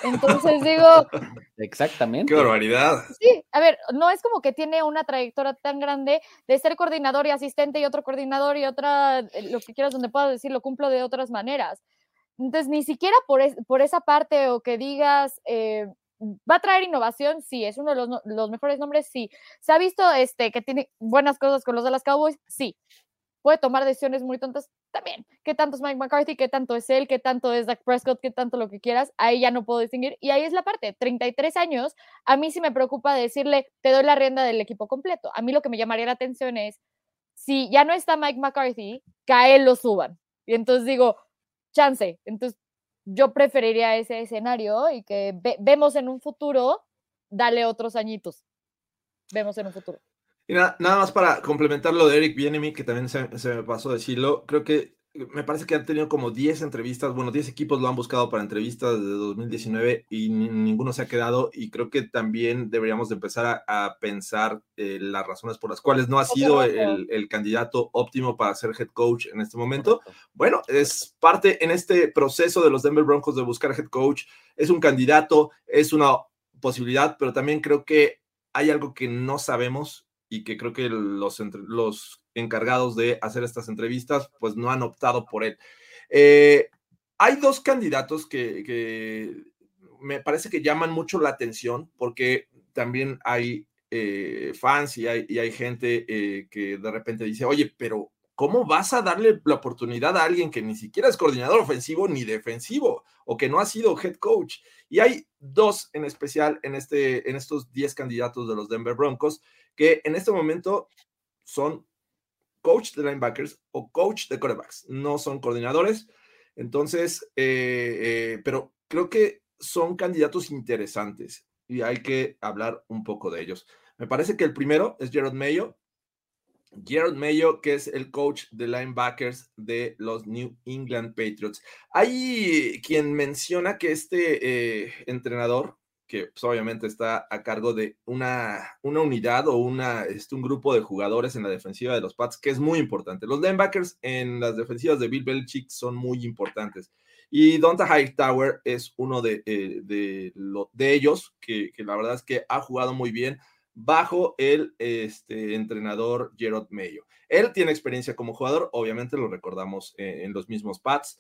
entonces digo... Exactamente. ¡Qué barbaridad! Sí, a ver, no es como que tiene una trayectoria tan grande de ser coordinador y asistente y otro coordinador y otra, eh, lo que quieras, donde puedas decir, lo cumplo de otras maneras. Entonces, ni siquiera por, por esa parte o que digas, eh, va a traer innovación, sí, es uno de los, mejores nombres, sí. ¿Se ha visto este, que tiene buenas cosas con los de Cowboys? Sí. ¿Puede tomar decisiones muy tontas? También. ¿Qué tanto es Mike McCarthy? ¿Qué tanto es él? ¿Qué tanto es Dak Prescott? ¿Qué tanto lo que quieras? Ahí ya no puedo distinguir. Y ahí es la parte, 33 años, a mí sí me preocupa decirle, te doy la rienda del equipo completo. A mí lo que me llamaría la atención es, si ya no está Mike McCarthy, que a él lo suban. Y entonces digo, chance. Entonces, yo preferiría ese escenario y que vemos en un futuro, dale otros añitos. Vemos en un futuro. Y nada, más para complementar lo de Eric Bienemy, que también se, se, me pasó decirlo, creo que me parece que han tenido como 10 entrevistas, bueno, 10 equipos lo han buscado para entrevistas de 2019 y ninguno se ha quedado y creo que también deberíamos de empezar a, pensar eh, las razones por las cuales no ha sido el, el, candidato óptimo para ser head coach en este momento. Bueno, es parte en este proceso de los Denver Broncos de buscar head coach, es un candidato, es una posibilidad, pero también creo que hay algo que no sabemos y que creo que los, los encargados de hacer estas entrevistas, pues no han optado por él. Eh, hay dos candidatos que, me parece que llaman mucho la atención porque también hay eh, fans y hay, gente eh, que de repente dice, oye, pero ¿cómo vas a darle la oportunidad a alguien que ni siquiera es coordinador ofensivo ni defensivo o que no ha sido head coach? Y hay dos en especial en, este, en estos 10 candidatos de los Denver Broncos que en este momento son coach de linebackers o coach de quarterbacks, no son coordinadores. Entonces, eh, eh, pero creo que son candidatos interesantes y hay que hablar un poco de ellos. Me parece que el primero es Gerard Mayo. Gerard Mayo, que es el coach de linebackers de los New England Patriots. Hay quien menciona que este eh, entrenador que pues, obviamente está a cargo de una, una unidad o una, este, un grupo de jugadores en la defensiva de los Pats, que es muy importante. Los linebackers en las defensivas de Bill Belichick son muy importantes. Y Donta Hightower es uno de, eh, de, ellos, que, que, la verdad es que ha jugado muy bien bajo el este, entrenador Gerard Mayo. Él tiene experiencia como jugador, obviamente lo recordamos eh, en los mismos Pats,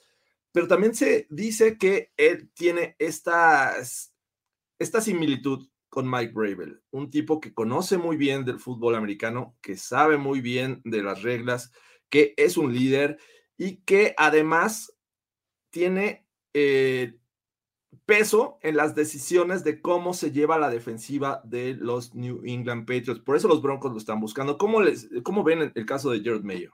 pero también se dice que él tiene estas esta similitud con Mike Bravel, un tipo que conoce muy bien del fútbol americano, que sabe muy bien de las reglas, que es un líder y que además tiene, eh, peso en las decisiones de cómo se lleva la defensiva de los New England Patriots. Por eso los Broncos lo están buscando. ¿Cómo, les, cómo ven el caso de Jared Mayo?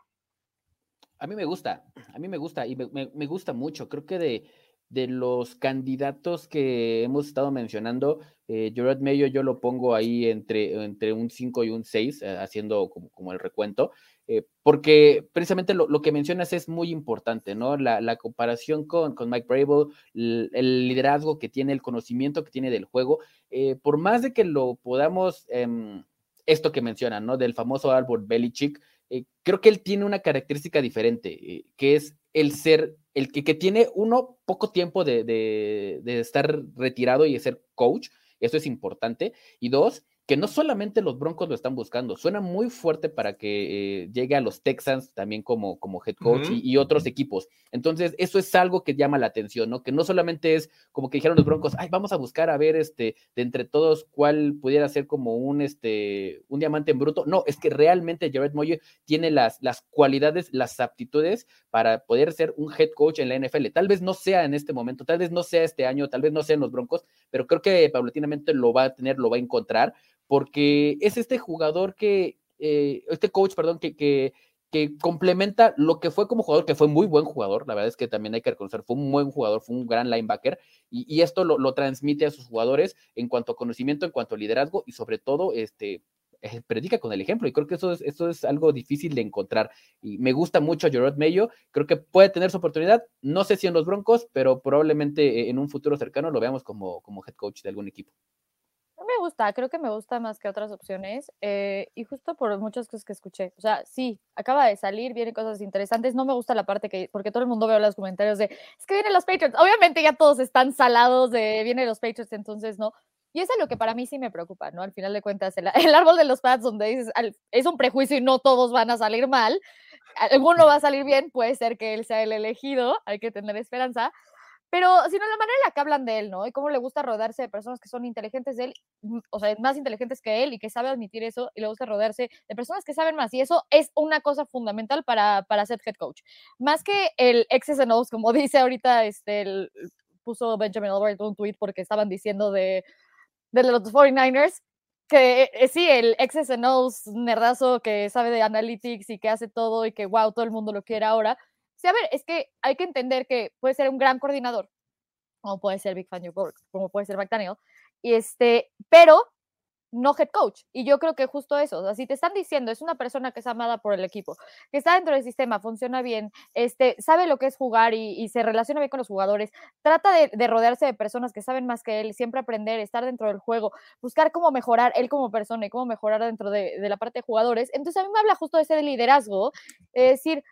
A mí me gusta, a mí me gusta y me, gusta mucho. Creo que de, de, los candidatos que hemos estado mencionando, eh, Mayo yo lo pongo ahí entre, entre un 5 y un 6, eh, haciendo como, como el recuento. Eh, porque precisamente lo, que mencionas es muy importante, ¿no? La, comparación con, Mike Brable, el, liderazgo que tiene, el conocimiento que tiene del juego, eh, por más de que lo podamos, em, esto que mencionan, ¿no? Del famoso árbol Belichick, eh, creo que él tiene una característica diferente, que es el ser, el que, que tiene uno poco tiempo de, de estar retirado y de ser coach, eso es importante, y dos, que no solamente los Broncos lo están buscando, suena muy fuerte para que eh, llegue a los Texans también como, como head coach y, otros equipos. Entonces, eso es algo que llama la atención, ¿no? Que no solamente es como que dijeron los Broncos, ay, vamos a buscar a ver este, de entre todos cuál pudiera ser como un, este, un diamante en bruto. No, es que realmente Jared Moye tiene las, las cualidades, las aptitudes para poder ser un head coach en la NFL. Tal vez no sea en este momento, tal vez no sea este año, tal vez no sea en los Broncos, pero creo que paulatinamente lo va a tener, lo va a encontrar porque es este jugador que, eh, este coach, perdón, que, que, que, complementa lo que fue como jugador, que fue muy buen jugador, la verdad es que también hay que reconocer, fue un buen jugador, fue un gran linebacker, y, esto lo, transmite a sus jugadores en cuanto a conocimiento, en cuanto a liderazgo, y sobre todo, este, eh, predica con el ejemplo y creo que eso es, eso es algo difícil de encontrar y me gusta mucho Gerard Mayo, creo que puede tener su oportunidad, no sé si en los Broncos, pero probablemente eh, en un futuro cercano lo veamos como, como head coach de algún equipo gusta, creo que me gusta más que otras opciones eh, y justo por muchas cosas que escuché. O sea, sí, acaba de salir, vienen cosas interesantes. No me gusta la parte que, porque todo el mundo veo los comentarios de, es que vienen los Patriots. Obviamente ya todos están salados de, vienen los Patriots, entonces no. Y eso es lo que para mí sí me preocupa, ¿no? Al final de cuentas, el, árbol de los pads donde dices, es un prejuicio y no todos van a salir mal. Alguno va a salir bien, puede ser que él sea el elegido, hay que tener esperanza pero sino la manera en la que hablan de él, ¿no? Y cómo le gusta rodearse de personas que son inteligentes de él, mm, o sea, más inteligentes que él y que sabe admitir eso, y le gusta rodearse de personas que saben más. Y eso es una cosa fundamental para, para ser head coach. Más que el X's and O's, como dice ahorita, este, puso Benjamin Albert un tweet porque estaban diciendo de, de los 49ers, que eh, sí, el X's and nerdazo que sabe de analytics y que hace todo y que wow, todo el mundo lo quiere ahora Sí, a ver, es que hay que entender que puede ser un gran coordinador, como puede ser Big Fan como puede ser McDaniel, y este, pero no head coach. Y yo creo que justo eso, o si te están diciendo, es una persona que es amada por el equipo, que está dentro del sistema, funciona bien, este, sabe lo que es jugar y, se relaciona bien con los jugadores, trata de, rodearse de personas que saben más que él, siempre aprender, estar dentro del juego, buscar cómo mejorar él como persona y cómo mejorar dentro de, la parte de jugadores. Entonces a mí me habla justo de ese liderazgo, es decir,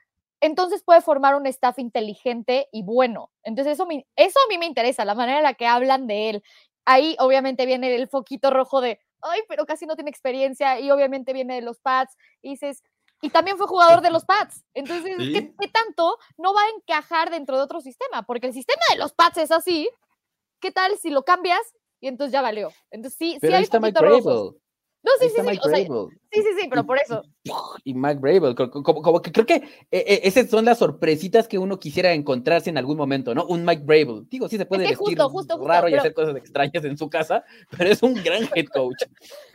entonces puede formar un staff inteligente y bueno. Entonces eso, eso a mí me interesa, la manera en la que hablan de él. Ahí obviamente viene el foquito rojo de, ay, pero casi no tiene experiencia y obviamente viene de los Pats y dices, y también fue jugador de los Pats. Entonces, ¿qué, tanto no va a encajar dentro de otro sistema? Porque el sistema de los Pats es así. ¿Qué tal si lo cambias y entonces ya valió? Entonces sí, sí hay foquito rojo. No, sí, sí, sí. O sea, sí, sí, sí, pero por eso. Y Mike Brable, como, que creo que eh, eh, esas son las sorpresitas que uno quisiera encontrarse en algún momento, ¿no? Un Mike Brable. Digo, sí se puede vestir raro y hacer cosas extrañas en su casa, pero es un gran head coach.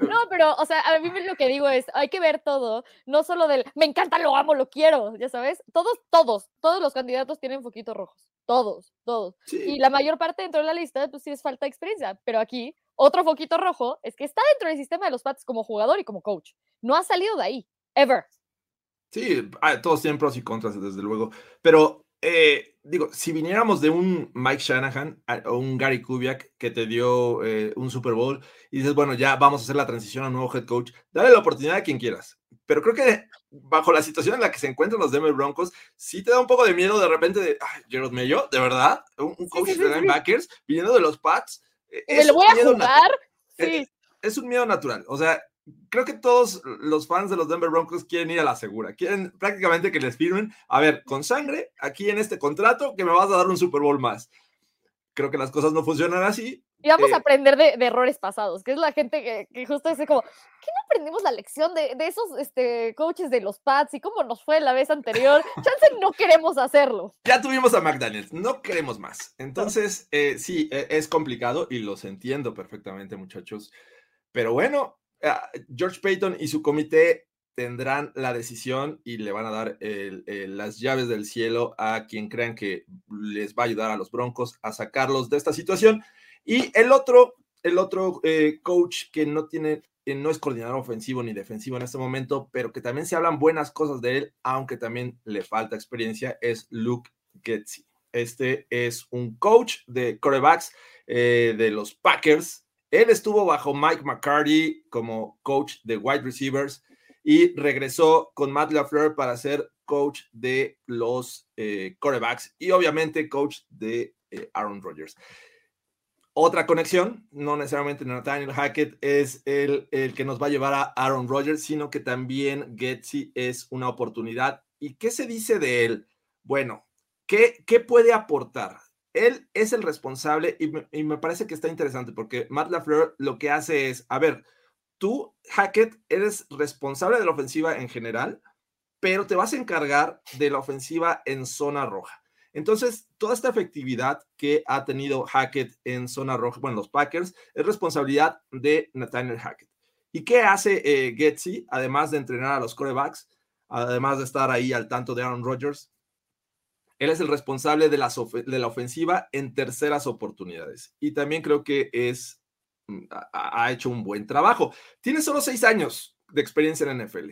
No, pero, o sea, a mí lo que digo es, hay que ver todo, no solo del, me encanta, lo amo, lo quiero, ya sabes. Todos, todos, todos los candidatos tienen foquitos rojos. Todos, todos. Y la mayor parte dentro de la lista, pues sí es falta de experiencia, pero aquí otro foquito rojo es que está dentro del sistema de los Pats como jugador y como coach. No ha salido de ahí, ever. Sí, ah, todos tienen pros y contras, desde luego. Pero, eh, digo, si viniéramos de un Mike Shanahan o un Gary Kubiak que te dio eh, un Super Bowl y dices, bueno, ya vamos a hacer la transición a un nuevo head coach, dale la oportunidad a quien quieras. Pero creo que bajo la situación en la que se encuentran los Denver Broncos, sí te da un poco de miedo de repente de, ay, Gerald Mayo, de verdad, un, coach de linebackers viniendo de los Pats ¿Me lo voy a jugar? Sí. Es, un miedo natural. O sea, creo que todos los fans de los Denver Broncos quieren ir a la segura. Quieren prácticamente que les firmen, a ver, con sangre, aquí en este contrato, que me vas a dar un Super Bowl más. Creo que las cosas no funcionan así. Y vamos a Eh, aprender de, de errores pasados, que es la gente que, que justo dice como, ¿qué no aprendimos la lección de, de esos este, coaches de los Pats y cómo nos fue la vez anterior? Chance no queremos hacerlo. Ya tuvimos a McDaniels, no queremos más. Entonces, eh, sí, e- es complicado y los entiendo perfectamente, muchachos. Pero bueno, ah, George Payton y su comité tendrán la decisión y le van a dar el- el- las llaves del cielo a quien crean que les va a ayudar a los Broncos a sacarlos de esta situación. Y el otro, el otro eh, coach que no tiene, no es coordinador ofensivo ni defensivo en este momento, pero que también se hablan buenas cosas de él, aunque también le falta experiencia, es Luke Getsy. Este es un coach de corebacks eh, de los Packers. Él estuvo bajo Mike McCarthy como coach de wide receivers y regresó con Matt LaFleur para ser coach de los eh, corebacks y obviamente coach de eh, Aaron Rodgers. Otra conexión, no necesariamente Nathaniel Hackett es el, el que nos va a llevar a Aaron Rodgers, sino que también Getsy es una oportunidad. ¿Y qué se dice de él? Bueno, ¿qué, qué puede aportar? Él es el responsable y me, y me parece que está interesante porque Matt LaFleur lo que hace es, a ver, tú, Hackett, eres responsable de la ofensiva en general, pero te vas a encargar de la ofensiva en zona roja. Entonces, toda esta efectividad que ha tenido Hackett en zona roja, bueno, los Packers, es responsabilidad de Nathaniel Hackett. ¿Y qué hace eh, Getsy, además de entrenar a los corebacks, además de estar ahí al tanto de Aaron Rodgers? Él es el responsable de, la ofensiva en terceras oportunidades. Y también creo que es, mm, ha, ha hecho un buen trabajo. Tiene solo seis años de experiencia en la NFL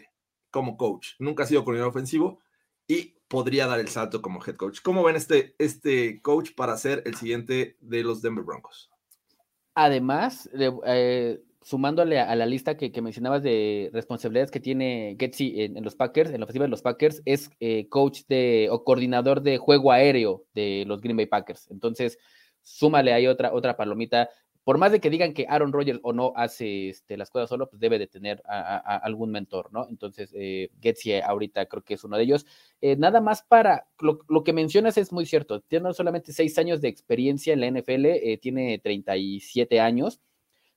como coach. Nunca ha sido coordinador ofensivo y podría dar el salto como head coach. ¿Cómo ven este, este coach para ser el siguiente de los Denver Broncos? Además, eh, sumándole a, la lista que, que, mencionabas de responsabilidades que tiene Getsy en, en, los Packers, en la ofensiva de los Packers, es eh, coach de o coordinador de juego aéreo de los Green Bay Packers. Entonces, súmale ahí otra, otra palomita. Por más de que digan que Aaron Rodgers o no hace este, las cosas solo, pues debe de tener a, algún mentor, ¿no? Entonces, eh, ahorita creo que es uno de ellos. Eh, nada más para, lo, que mencionas es muy cierto, tiene solamente seis años de experiencia en la NFL, eh, tiene 37 años,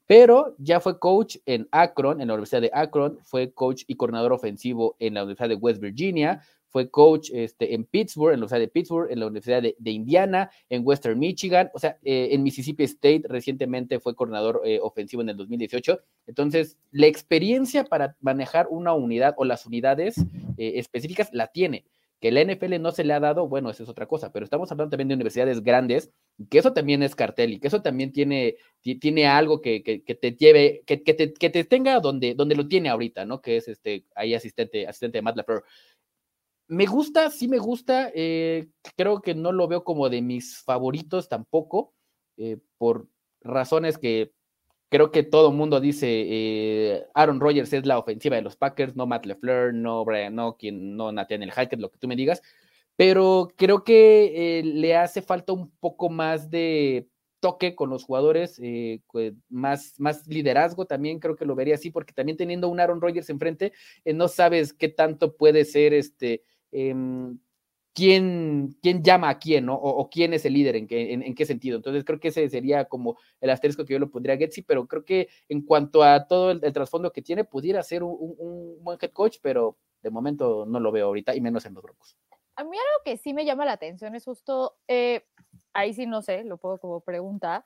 pero ya fue coach en Akron, en la Universidad de Akron, fue coach y coordinador ofensivo en la Universidad de West Virginia, fue coach este, en Pittsburgh, en la Universidad de Pittsburgh, en la Universidad de, de Indiana, en Western Michigan, o sea, eh, en Mississippi State recientemente fue coordinador eh, ofensivo en el 2018. Entonces, la experiencia para manejar una unidad o las unidades eh, específicas la tiene. Que la NFL no se le ha dado, bueno, eso es otra cosa, pero estamos hablando también de universidades grandes, que eso también es cartel y que eso también tiene, tiene algo que, que, que te lleve, que, que, te, que te tenga donde, donde lo tiene ahorita, ¿no? Que es este, ahí asistente, asistente de Matt LaFleur. Me gusta, sí me gusta, eh, creo que no lo veo como de mis favoritos tampoco, eh, por razones que creo que todo mundo dice, eh, Aaron Rodgers es la ofensiva de los Packers, no Matt LeFleur, no Brian, no, quien, no Nathaniel Hackett, lo que tú me digas, pero creo que le hace falta un poco más de toque con los jugadores, más, más liderazgo también, creo que lo vería así, porque también teniendo un Aaron Rodgers enfrente, no sabes qué tanto puede ser este, eh, quién, quién llama a quién, ¿no? O, o quién es el líder, en qué, en, en, qué sentido. Entonces creo que ese sería como el asterisco que yo lo pondría a Getsy, pero creo que en cuanto a todo el, el trasfondo que tiene, pudiera ser un, un, un, buen head coach, pero de momento no lo veo ahorita, y menos en los Broncos. A mí algo que sí me llama la atención es justo, eh, ahí sí no sé, lo puedo como preguntar,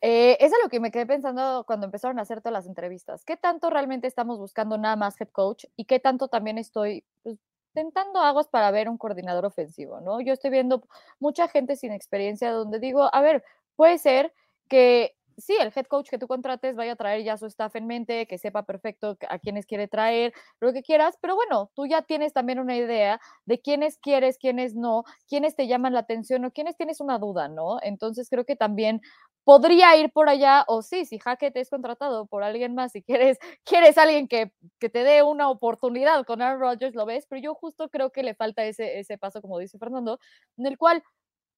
eh, es a lo que me quedé pensando cuando empezaron a hacer todas las entrevistas. ¿Qué tanto realmente estamos buscando nada más head coach y qué tanto también estoy pues, tentando aguas para ver un coordinador ofensivo, ¿no? Yo estoy viendo mucha gente sin experiencia donde digo, a ver, puede ser que sí, el head coach que tú contrates vaya a traer ya su staff en mente, que sepa perfecto a quiénes quiere traer, lo que quieras, pero bueno, tú ya tienes también una idea de quiénes quieres, quiénes no, quiénes te llaman la atención o quiénes tienes una duda, ¿no? Entonces creo que también podría ir por allá, o sí, si Hackett es contratado por alguien más, si quieres, quieres alguien que, que te dé una oportunidad con Aaron Rodgers, lo ves, pero yo justo creo que le falta ese, ese paso, como dice Fernando, en el cual,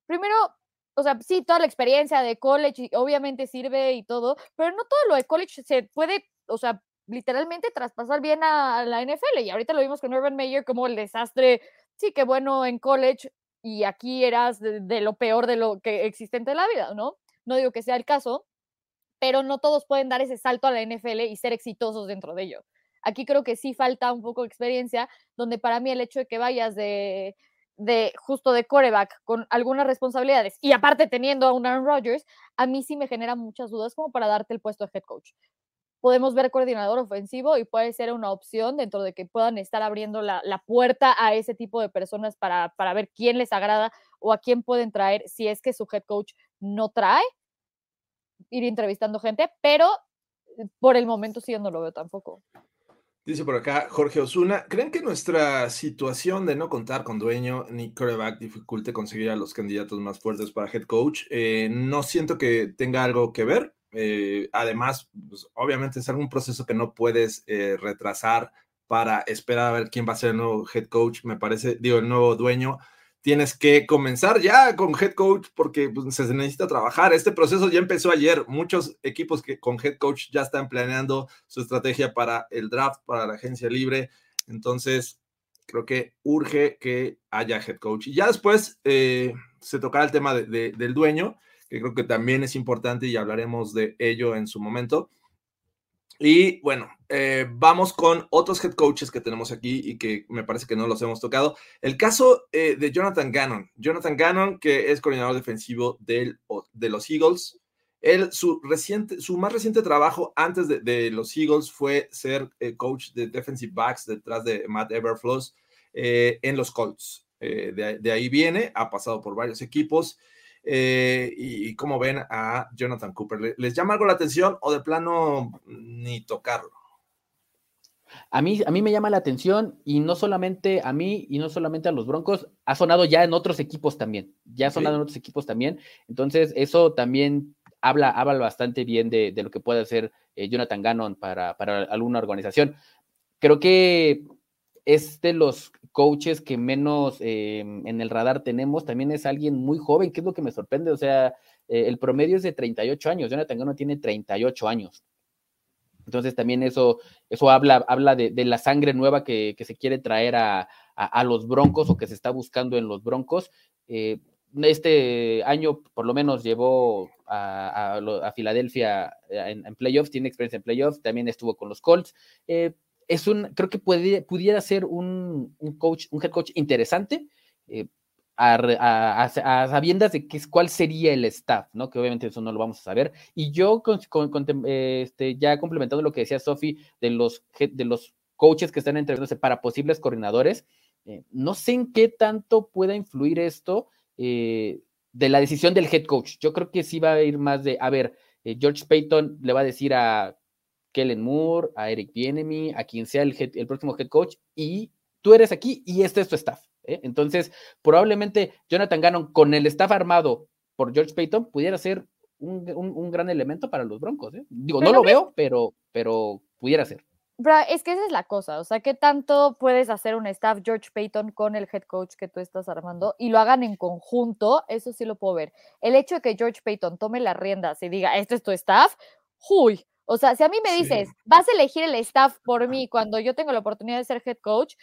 primero, o sea, sí, toda la experiencia de college obviamente sirve y todo, pero no todo lo de college se puede, o sea, literalmente traspasar bien a, la NFL. Y ahorita lo vimos con Urban Meyer como el desastre, sí, que bueno en college y aquí eras de, lo peor de lo que existente en la vida, ¿no? No digo que sea el caso, pero no todos pueden dar ese salto a la NFL y ser exitosos dentro de ello. Aquí creo que sí falta un poco de experiencia, donde para mí el hecho de que vayas de, de justo de coreback con algunas responsabilidades y aparte teniendo a un Aaron Rodgers, a mí sí me genera muchas dudas como para darte el puesto de head coach. Podemos ver coordinador ofensivo y puede ser una opción dentro de que puedan estar abriendo la, la puerta a ese tipo de personas para, para ver quién les agrada o a quién pueden traer si es que su head coach no trae, ir entrevistando gente, pero por el momento sí yo no lo veo tampoco. Dice por acá Jorge Osuna, ¿creen que nuestra situación de no contar con dueño ni quarterback dificulte conseguir a los candidatos más fuertes para head coach? Eh, no siento que tenga algo que ver. Eh, además, pues, obviamente es algún proceso que no puedes eh, retrasar para esperar a ver quién va a ser el nuevo head coach, me parece, digo, el nuevo dueño tienes que comenzar ya con head coach porque pues, se necesita trabajar. Este proceso ya empezó ayer. Muchos equipos que con head coach ya están planeando su estrategia para el draft, para la agencia libre. Entonces, creo que urge que haya head coach. Y ya después eh, se tocará el tema del dueño, que creo que también es importante y hablaremos de ello en su momento. Y bueno, eh, vamos con otros head coaches que tenemos aquí y que me parece que no los hemos tocado. El caso eh, de Jonathan Gannon. Jonathan Gannon, que es coordinador defensivo de los Eagles. Su, más reciente trabajo antes de, los Eagles fue ser eh, coach de defensive backs detrás de Matt Everfloss en los Colts. De, ahí viene, ha pasado por varios equipos eh, y, cómo ven a Jonathan Cooper. ¿Les llama algo la atención o de plano ni tocarlo? A mí, a mí me llama la atención y no solamente a mí y no solamente a los Broncos, ha sonado ya en otros equipos también, ya ha sonado en otros equipos también, entonces eso también habla, habla bastante bien de, lo que puede hacer eh, Jonathan Gannon para, para alguna organización. Creo que es de los coaches que menos em, en el radar tenemos, también es alguien muy joven, que es lo que me sorprende, o sea, eh, el promedio es de 38 años, Jonathan Gano tiene 38 años. Entonces también eso, eso habla, habla de, la sangre nueva que, se quiere traer a, los Broncos o que se está buscando en los Broncos. Eh, este año por lo menos llevó a, Filadelfia en, playoffs, tiene experiencia en playoffs, también estuvo con los Colts. Eh, es un, creo que pudiera ser un, coach, un head coach interesante, eh, a, sabiendas de qué, cuál sería el staff, ¿no? Que obviamente eso no lo vamos a saber. Y yo, con, este, ya complementando lo que decía Sofi de los, de los coaches que están entrevistándose para posibles coordinadores, eh, no sé en qué tanto pueda influir esto eh, de la decisión del head coach. Yo creo que sí va a ir más de, a ver, George Payton le va a decir a Kellen Moore, a Eric Bienemy, a quien sea el, el, próximo head coach, y tú eres aquí y este es tu staff. ¿eh? Entonces, probablemente Jonathan Gannon, con el staff armado por George Payton, pudiera ser un, gran elemento para los Broncos. ¿eh? Digo, no lo veo, pero, pero pudiera ser. es que esa es la cosa, o sea, ¿qué tanto puedes hacer un staff George Payton con el head coach que tú estás armando y lo hagan en conjunto? Eso sí lo puedo ver. El hecho de que George Payton tome las riendas y diga, este es tu staff, uy, o sea, si a mí me dices, vas a elegir el staff por mí cuando yo tengo la oportunidad de ser head coach,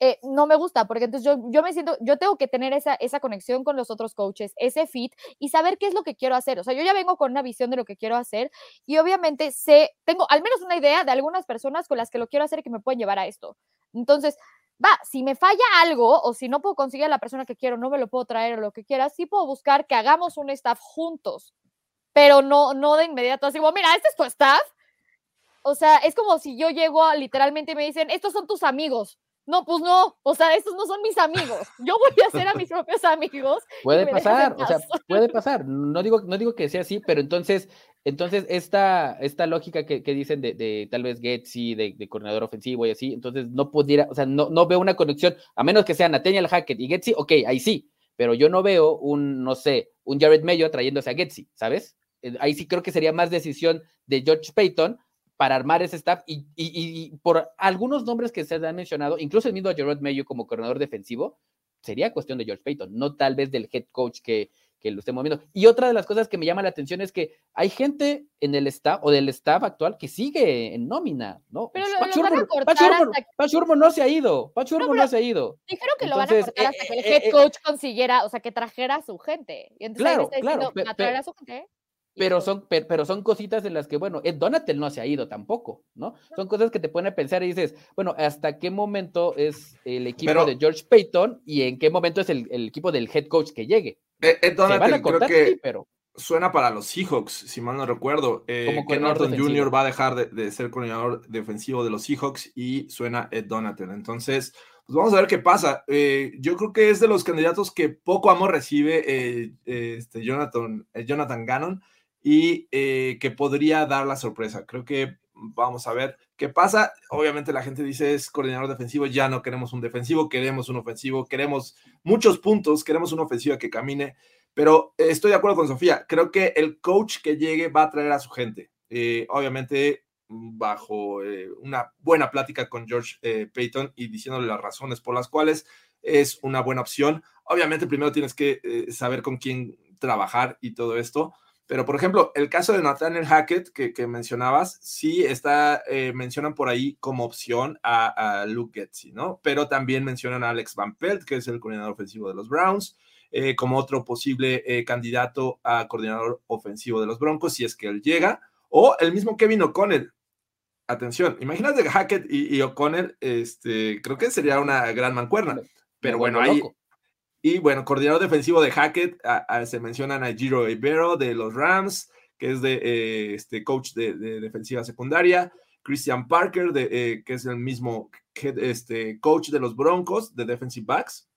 eh, no me gusta, porque entonces yo, yo me siento, yo tengo que tener esa, esa conexión con los otros coaches, ese fit y saber qué es lo que quiero hacer. O sea, yo ya vengo con una visión de lo que quiero hacer y obviamente sé, tengo al menos una idea de algunas personas con las que lo quiero hacer y que me pueden llevar a esto. Entonces, va, si me falla algo o si no puedo conseguir a la persona que quiero, no me lo puedo traer o lo que quiera, sí puedo buscar que hagamos un staff juntos pero no, no de inmediato así como, mira, este es tu staff. O sea, es como si yo llego a literalmente me dicen, estos son tus amigos. No, pues no, o sea, estos no son mis amigos. Yo voy a hacer a mis propios amigos. Puede pasar, o sea, puede pasar. No digo, no digo que sea así, pero entonces, entonces esta, esta lógica que, dicen de, tal vez Getsy, de, de, coordinador ofensivo y así, entonces no pudiera, o sea, no, no veo una conexión, a menos que sean Nathaniel Hackett y Getsy, ok, ahí sí, pero yo no veo un, no sé, un Jared Mayo trayéndose a Getsy, ¿sabes? Eh, ahí sí creo que sería más decisión de George Payton para armar ese staff y, por algunos nombres que se han mencionado, incluso el mismo Gerard Mayo como coordinador defensivo, sería cuestión de George Payton, no tal vez del head coach que, lo estemos viendo. Y otra de las cosas que me llama la atención es que hay gente en el staff o del staff actual que sigue en nómina, ¿no? Pero lo, no se ha ido, Pacho no, se ha ido. Dijeron que lo van a cortar hasta que el eh, head eh, coach consiguiera, o sea, que trajera a su gente. Y entonces claro, claro. a traer a su gente. Pero son, pero, son cositas de las que, bueno, Ed Donatel no se ha ido tampoco, ¿no? Son cosas que te ponen a pensar y dices, bueno, ¿hasta qué momento es el equipo de George Payton y en qué momento es el, equipo del head coach que llegue? Ed Donatel creo que pero... suena para los Seahawks, si mal no recuerdo. Eh, Como que Norton Jr. va a dejar de, de, ser coordinador defensivo de los Seahawks y suena Ed Donatel. Entonces, pues vamos a ver qué pasa. Eh, yo creo que es de los candidatos que poco amor recibe eh, este Jonathan, Jonathan Gannon y eh, que podría dar la sorpresa. Creo que vamos a ver qué pasa. Obviamente la gente dice es coordinador defensivo, ya no queremos un defensivo, queremos un ofensivo, queremos muchos puntos, queremos una ofensiva que camine, pero estoy de acuerdo con Sofía, creo que el coach que llegue va a traer a su gente. Eh, obviamente bajo eh, una buena plática con George Payton y diciéndole las razones por las cuales es una buena opción. Obviamente primero tienes que saber con quién trabajar y todo esto, pero, por ejemplo, el caso de Nathaniel Hackett que, mencionabas, sí está, eh, mencionan por ahí como opción a, Luke Getzi, ¿no? Pero también mencionan a Alex Van Pelt, que es el coordinador ofensivo de los Browns, eh, como otro posible eh, candidato a coordinador ofensivo de los Broncos, si es que él llega, o el mismo Kevin O'Connell. Atención, imagínate Hackett y, O'Connell, este, creo que sería una gran mancuerna. Pero bueno, ahí, y bueno, coordinador defensivo de Hackett, se mencionan a Giro Ibero de los Rams, que es de eh, este coach de, defensiva secundaria. Christian Parker, de, eh, que es el mismo este, coach de los Broncos de defensive backs.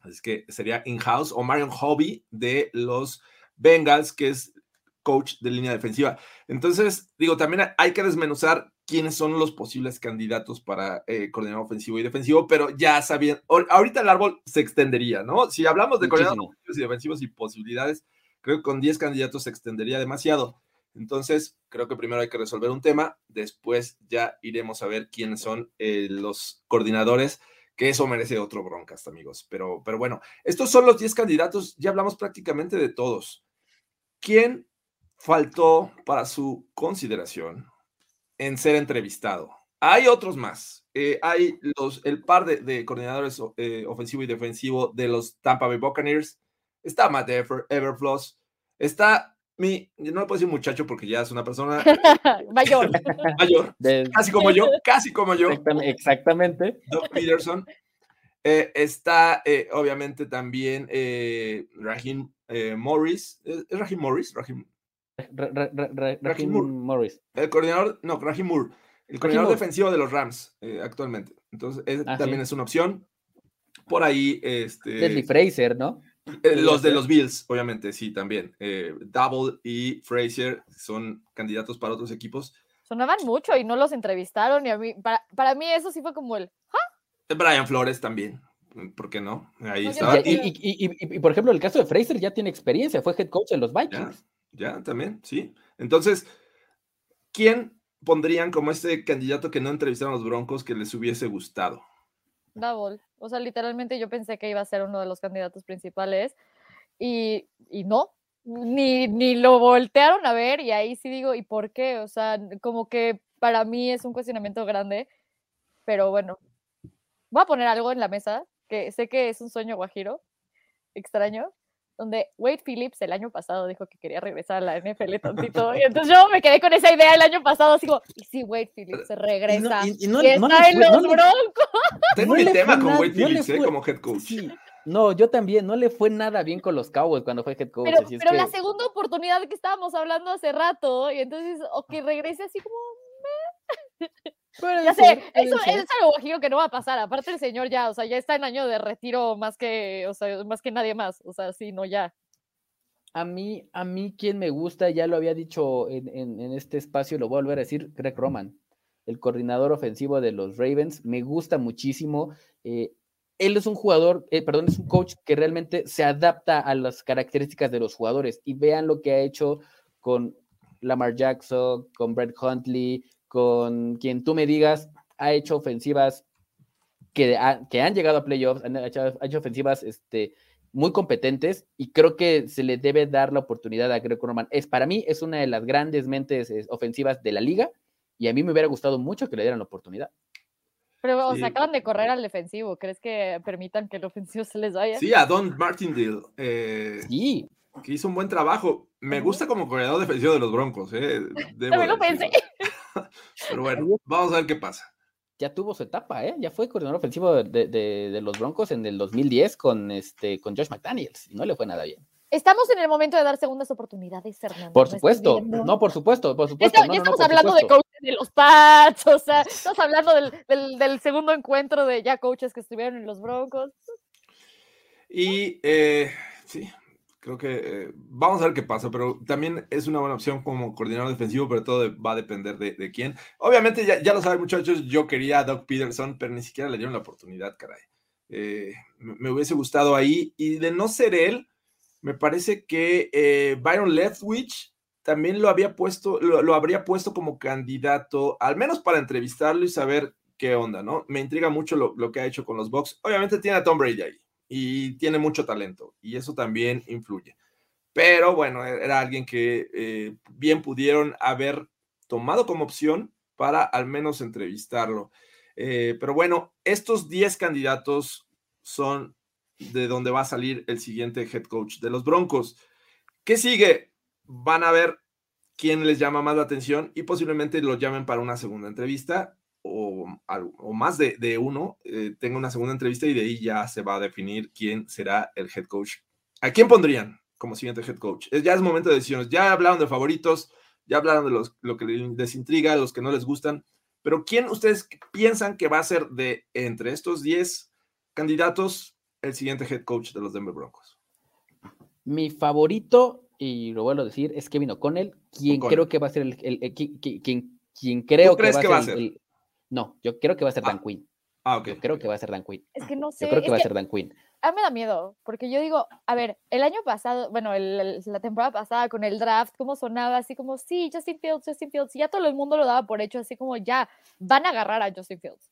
Así que sería in-house. O Marion Hobby de los Bengals, que es coach de línea defensiva. Entonces, digo, también hay que desmenuzar quiénes son los posibles candidatos para eh, coordinador ofensivo y defensivo, pero ya sabían, ahorita el árbol se extendería, ¿no? Si hablamos de coordinadores ofensivos y defensivos y posibilidades, creo que con 10 candidatos se extendería demasiado. Entonces, creo que primero hay que resolver un tema, después ya iremos a ver quiénes son eh, los coordinadores, que eso merece otro broncas, amigos. Pero, pero bueno, estos son los 10 candidatos, ya hablamos prácticamente de todos. ¿Quién faltó para su consideración en ser entrevistado. Hay otros más. Eh, hay los, el par de, coordinadores eh, ofensivo y defensivo de los Tampa Bay Buccaneers. Está Matt Everfloss. Está mi, no le puedo decir muchacho porque ya es una persona mayor. mayor. Casi como yo, casi como yo. Exactamente. Doug Peterson. Eh, está obviamente también Raheem Morris. ¿Es, Raheem Morris? Raheem, Rahim Morris. El coordinador, no, Rahim Moore. El coordinador defensivo de los Rams eh, actualmente. Entonces, ah, también es una opción. Por ahí, este. Leslie Fraser, ¿no? Eh, los de los Bills, obviamente, sí, también. Eh, Double y Fraser son candidatos para otros equipos. Sonaban mucho y no los entrevistaron. Y a mí, para, mí, eso sí fue como el. Brian Flores también. ¿Por qué no? Ahí estaba. Y, por ejemplo, el caso de Fraser ya tiene experiencia, fue head coach en los Vikings. Ya, también, sí. Entonces, ¿quién pondrían como este candidato que no entrevistaron los Broncos que les hubiese gustado? Double. O sea, literalmente yo pensé que iba a ser uno de los candidatos principales y, no, ni, ni lo voltearon a ver y ahí sí digo, ¿y por qué? O sea, como que para mí es un cuestionamiento grande, pero bueno, voy a poner algo en la mesa que sé que es un sueño guajiro, extraño, donde Wade Phillips el año pasado dijo que quería regresar a la NFL tantito. Y entonces yo me quedé con esa idea el año pasado, así como, ¿y si Wade Phillips se regresa? Y, no, está en los Broncos. Tengo mi tema con Wade Phillips, ¿eh? como head coach. No, yo también, no le fue nada bien con los Cowboys cuando fue head coach. Pero, pero la segunda oportunidad que estábamos hablando hace rato, y entonces, o que regrese así como... ya sé, eso, es algo que no va a pasar. Aparte el señor ya, o sea, ya está en año de retiro más que, o sea, más que nadie más. O sea, sí, no, ya. A mí, a mí quien me gusta, ya lo había dicho en, en, este espacio, lo voy a volver a decir, Greg Roman, el coordinador ofensivo de los Ravens. Me gusta muchísimo. Eh, él es un jugador, eh, perdón, es un coach que realmente se adapta a las características de los jugadores. Y vean lo que ha hecho con Lamar Jackson, con Brett Huntley, con quien tú me digas, ha hecho ofensivas que, que han llegado a playoffs, han hecho, ofensivas este, muy competentes y creo que se le debe dar la oportunidad a Greco Roman. Es, para mí es una de las grandes mentes ofensivas de la liga y a mí me hubiera gustado mucho que le dieran la oportunidad. Pero o acaban de correr al defensivo. ¿Crees que permitan que el ofensivo se les vaya? Sí, a Don Martindale. Eh, sí. que hizo un buen trabajo. Me gusta como coordinador defensivo de los Broncos. ¿eh? También lo pensé. Pero bueno, vamos a ver qué pasa. Ya tuvo su etapa, ¿eh? Ya fue coordinador ofensivo de, de, de los Broncos en el 2010 con, este, con Josh McDaniels y no le fue nada bien. Estamos en el momento de dar segundas oportunidades, Fernando. Por supuesto, no, por supuesto, por supuesto. Ya, estamos hablando de coaches de los Pats, o sea, estamos hablando del, del, del, segundo encuentro de ya coaches que estuvieron en los Broncos. Y eh, sí, creo que eh, vamos a ver qué pasa, pero también es una buena opción como coordinador defensivo, pero todo va a depender de, quién. Obviamente, ya, ya, lo saben, muchachos, yo quería a Doug Peterson, pero ni siquiera le dieron la oportunidad, caray. Eh, me, me hubiese gustado ahí, y de no ser él me parece que eh, Byron Leftwich también lo había puesto, lo, lo, habría puesto como candidato, al menos para entrevistarlo y saber qué onda, ¿no? Me intriga mucho lo, lo que ha hecho con los Bucks. Obviamente tiene a Tom Brady ahí y tiene mucho talento y eso también influye. Pero bueno, era alguien que eh, bien pudieron haber tomado como opción para al menos entrevistarlo. Eh, pero bueno, estos 10 candidatos son de dónde va a salir el siguiente head coach de los Broncos. ¿Qué sigue? Van a ver quién les llama más la atención y posiblemente lo llamen para una segunda entrevista o, o más de, de uno eh, tenga una segunda entrevista y de ahí ya se va a definir quién será el head coach. ¿A quién pondrían como siguiente head coach? Es, ya es momento de decisiones. Ya hablaron de favoritos, ya hablaron de los, lo que les intriga, los que no les gustan, pero ¿quién ustedes piensan que va a ser de entre estos 10 candidatos el siguiente head coach de los Denver Broncos? Mi favorito, y lo vuelvo a decir, es Kevin O'Connell, quien creo que va a ser el, el, el quien, quien, creo que, va, que va, a ser, el, no, yo creo que va a ser Dan ah. Quinn. Ah, ok. Yo creo que va a ser Dan Quinn. Es que no sé. Yo creo que es va que a ser Dan Quinn. A mí me da miedo, porque yo digo, a ver, el año pasado, bueno, el, el, la temporada pasada con el draft, cómo sonaba, así como, sí, Justin Fields, Justin Fields, y ya todo el mundo lo daba por hecho, así como, ya, van a agarrar a Justin Fields.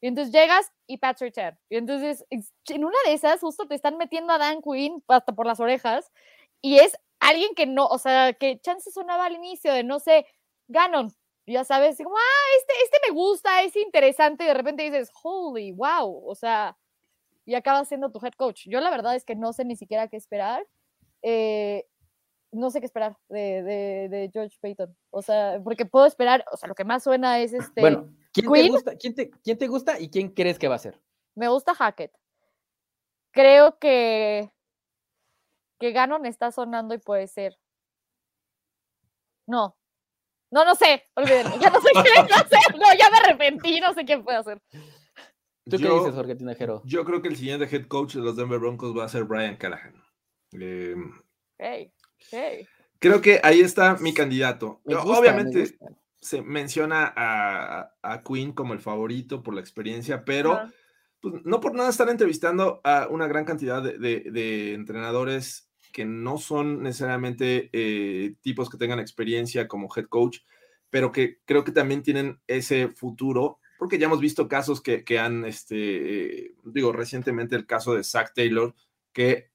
Y entonces llegas y Pat Surtain. Y entonces, en una de esas, justo te están metiendo a Dan Quinn hasta por las orejas. Y es alguien que no, o sea, que chance sonaba al inicio de, no sé, Ganon. Ya sabes, como, ah, este, este me gusta, es interesante. Y de repente dices, holy, wow. O sea, y acabas siendo tu head coach. Yo la verdad es que no sé ni siquiera qué esperar. Eh, no sé qué esperar de, de, de, George Payton. O sea, porque puedo esperar, o sea, lo que más suena es este. Bueno, ¿quién, Queen? Te, gusta, ¿quién, te, ¿quién te gusta y quién crees que va a ser? Me gusta Hackett. Creo que. que Ganon está sonando y puede ser. No. No, no sé, olvídenlo. Ya no sé qué hacer. No, ya me arrepentí, no sé quién puede hacer. ¿Tú yo, qué dices, Jorge Tinajero? Yo creo que el siguiente head coach de los Denver Broncos va a ser Brian Callahan. Eh, hey. Hey. Creo que ahí está mi candidato. Me gusta, Obviamente me gusta. se menciona a, a, Quinn como el favorito por la experiencia, pero pues, no por nada están entrevistando a una gran cantidad de, de, de entrenadores que no son necesariamente eh, tipos que tengan experiencia como head coach, pero que creo que también tienen ese futuro, porque ya hemos visto casos que, que han, este, digo, recientemente el caso de Zach Taylor, que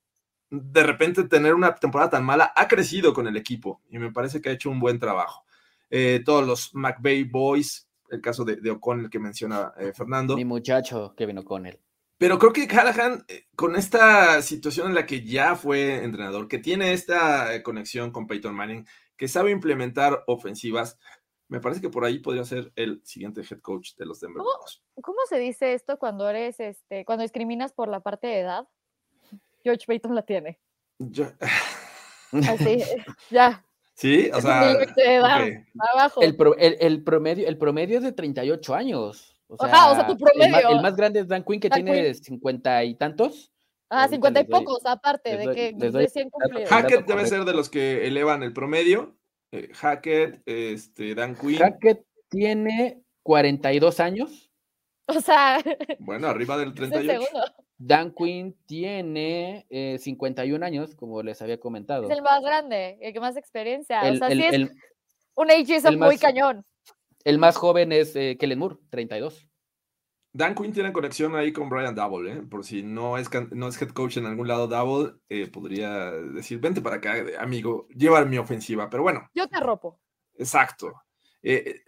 de repente tener una temporada tan mala ha crecido con el equipo y me parece que ha hecho un buen trabajo. Eh, todos los McVay Boys, el caso de, de O'Connell que menciona eh, Fernando. Mi muchacho Kevin O'Connell. Pero creo que Callahan, eh, con esta situación en la que ya fue entrenador, que tiene esta eh, conexión con Peyton Manning, que sabe implementar ofensivas, me parece que por ahí podría ser el siguiente head coach de los Denver ¿Cómo, Broncos. ¿Cómo se dice esto cuando eres, este, cuando discriminas por la parte de edad? George Payton la tiene. Yo... Así, ya. Sí, o sea, edad, okay. abajo. El, pro, el, el, promedio, el promedio es de 38 años. O sea, Ajá, o sea tu promedio. El más, el más grande es Dan Quinn, que Dan tiene Quinn. 50 y tantos. Ah, 50 y doy, pocos, aparte de que doy, recién cumplidos. Hackett debe ser de los que elevan el promedio. Eh, Hackett, este, Dan Quinn. Hackett tiene 42 años. O sea, bueno, arriba del 38. Dan Quinn tiene eh, 51 años, como les había comentado. Es el más grande, el que más experiencia. El, o sea, el, sí es el, un ageism muy más, cañón. El más joven es eh, Kellen Moore, 32. Dan Quinn tiene conexión ahí con Brian Double, ¿eh? por si no es, no es head coach en algún lado Double, eh, podría decir, vente para acá, amigo, llevar mi ofensiva, pero bueno. Yo te arropo. Exacto. Eh,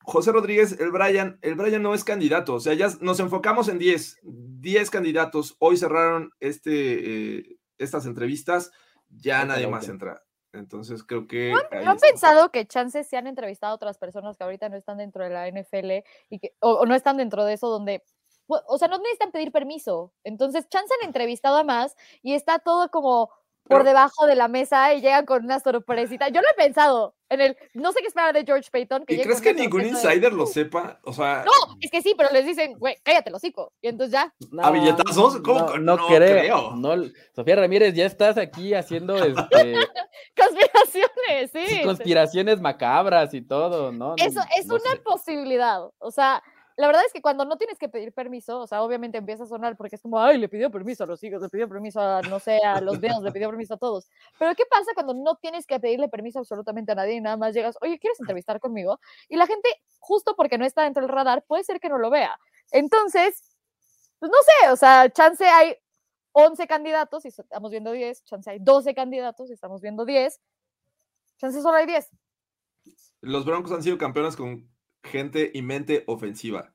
José Rodríguez, el Brian, el Brian no es candidato, o sea, ya nos enfocamos en 10, 10 candidatos, hoy cerraron este, estas entrevistas, ya nadie más entra. Entonces creo que. ¿No, han pensado que chances se han entrevistado a otras personas que ahorita no están dentro de la NFL y que, o, no están dentro de eso donde. O sea, no necesitan pedir permiso. Entonces, chance han entrevistado a más y está todo como por debajo de la mesa y llegan con una sorpresita. Yo lo he pensado en el, no sé qué esperar de George Payton. Que ¿Y crees que ningún insider lo sepa? O sea. No, es que sí, pero les dicen, güey, cállate los hocico. Y entonces ya. ¿A billetazos? ¿Cómo? No, no, creo. No, Sofía Ramírez, ya estás aquí haciendo este. conspiraciones, sí. Conspiraciones macabras y todo, ¿no? Eso es una posibilidad. O sea, la verdad es que cuando no tienes que pedir permiso, o sea, obviamente empieza a sonar porque es como, ay, le pidió permiso a los hijos, le pidió permiso a, no sé, a los dedos, le pidió permiso a todos. Pero ¿qué pasa cuando no tienes que pedirle permiso absolutamente a nadie y nada más llegas, oye, ¿quieres entrevistar conmigo? Y la gente, justo porque no está dentro del radar, puede ser que no lo vea. Entonces, pues no sé, o sea, chance hay 11 candidatos y estamos viendo 10, chance hay 12 candidatos y estamos viendo 10, chance solo hay 10. Los Broncos han sido campeones con gente y mente ofensiva.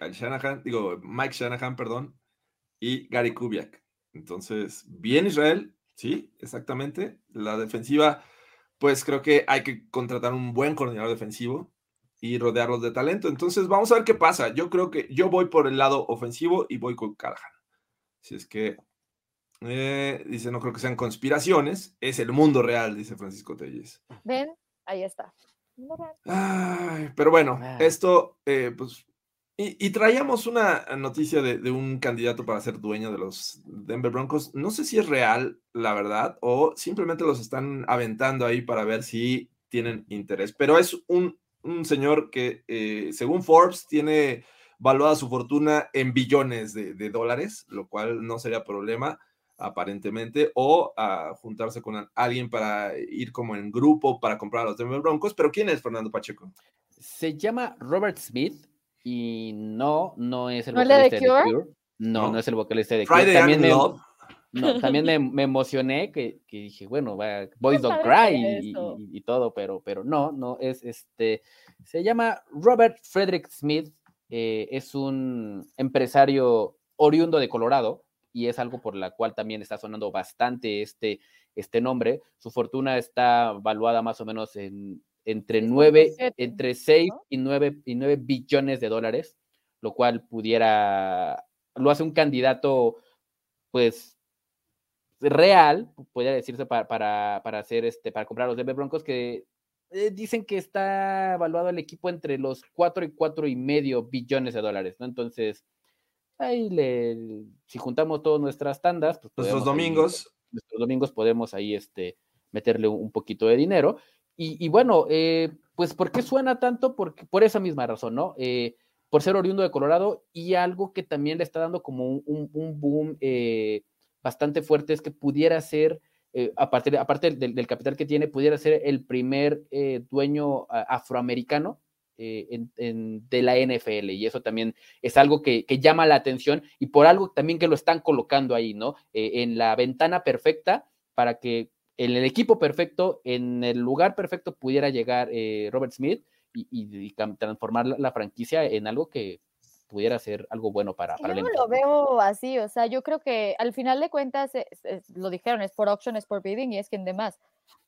Shanahan, digo, Mike Shanahan, perdón, y Gary Kubiak. Entonces, bien Israel, sí, exactamente. La defensiva, pues creo que hay que contratar un buen coordinador defensivo y rodearlos de talento. Entonces, vamos a ver qué pasa. Yo creo que yo voy por el lado ofensivo y voy con Callahan. Si es que, eh, dice, no creo que sean conspiraciones, es el mundo real, dice Francisco Telles. Ven, ahí está pero bueno, ah. esto, eh, pues, y, traíamos una noticia de, un candidato para ser dueño de los Denver Broncos. No sé si es real, la verdad, o simplemente los están aventando ahí para ver si tienen interés. Pero es un, señor que, eh, según Forbes, tiene valuada su fortuna en billones de, de dólares, lo cual no sería problema aparentemente, o a juntarse con alguien para ir como en grupo para comprar a los Denver Broncos. Pero ¿quién es Fernando Pacheco? Se llama Robert Smith y no, no es el vocalista de, Cure? No, no, es el vocalista de Cure. También me, no, también me, emocioné que, dije, bueno, va, Boys Don't Cry y, todo, pero, pero no, no, es este, se llama Robert Frederick Smith, eh, es un empresario oriundo de Colorado, y es algo por la cual también está sonando bastante este, este nombre. Su fortuna está valuada más o menos en entre nueve, entre 6 y 9, y 9 billones de dólares, lo cual pudiera, lo hace un candidato, pues, real, podría decirse, para, para, para hacer este, para comprar los Denver Broncos, que eh, dicen que está evaluado el equipo entre los 4 y cuatro y medio billones de dólares, ¿no? Entonces, ahí le, si juntamos todas nuestras tandas, pues nuestros domingos. nuestros domingos podemos ahí este, meterle un, poquito de dinero. Y, bueno, eh, pues ¿por qué suena tanto? Porque, por esa misma razón, ¿no? Eh, por ser oriundo de Colorado y algo que también le está dando como un, boom eh, bastante fuerte es que pudiera ser, aparte, aparte del, del, capital que tiene, pudiera ser el primer dueño afroamericano eh, en, de la NFL y eso también es algo que, llama la atención y por algo también que lo están colocando ahí, ¿no? Eh, en la ventana perfecta para que en el equipo perfecto, en el lugar perfecto pudiera llegar eh, Robert Smith y, transformar la, franquicia en algo que pudiera ser algo bueno para, para yo no lo veo así, o sea, yo creo que al final de cuentas, lo dijeron, es por auction, es por bidding y es quien demás.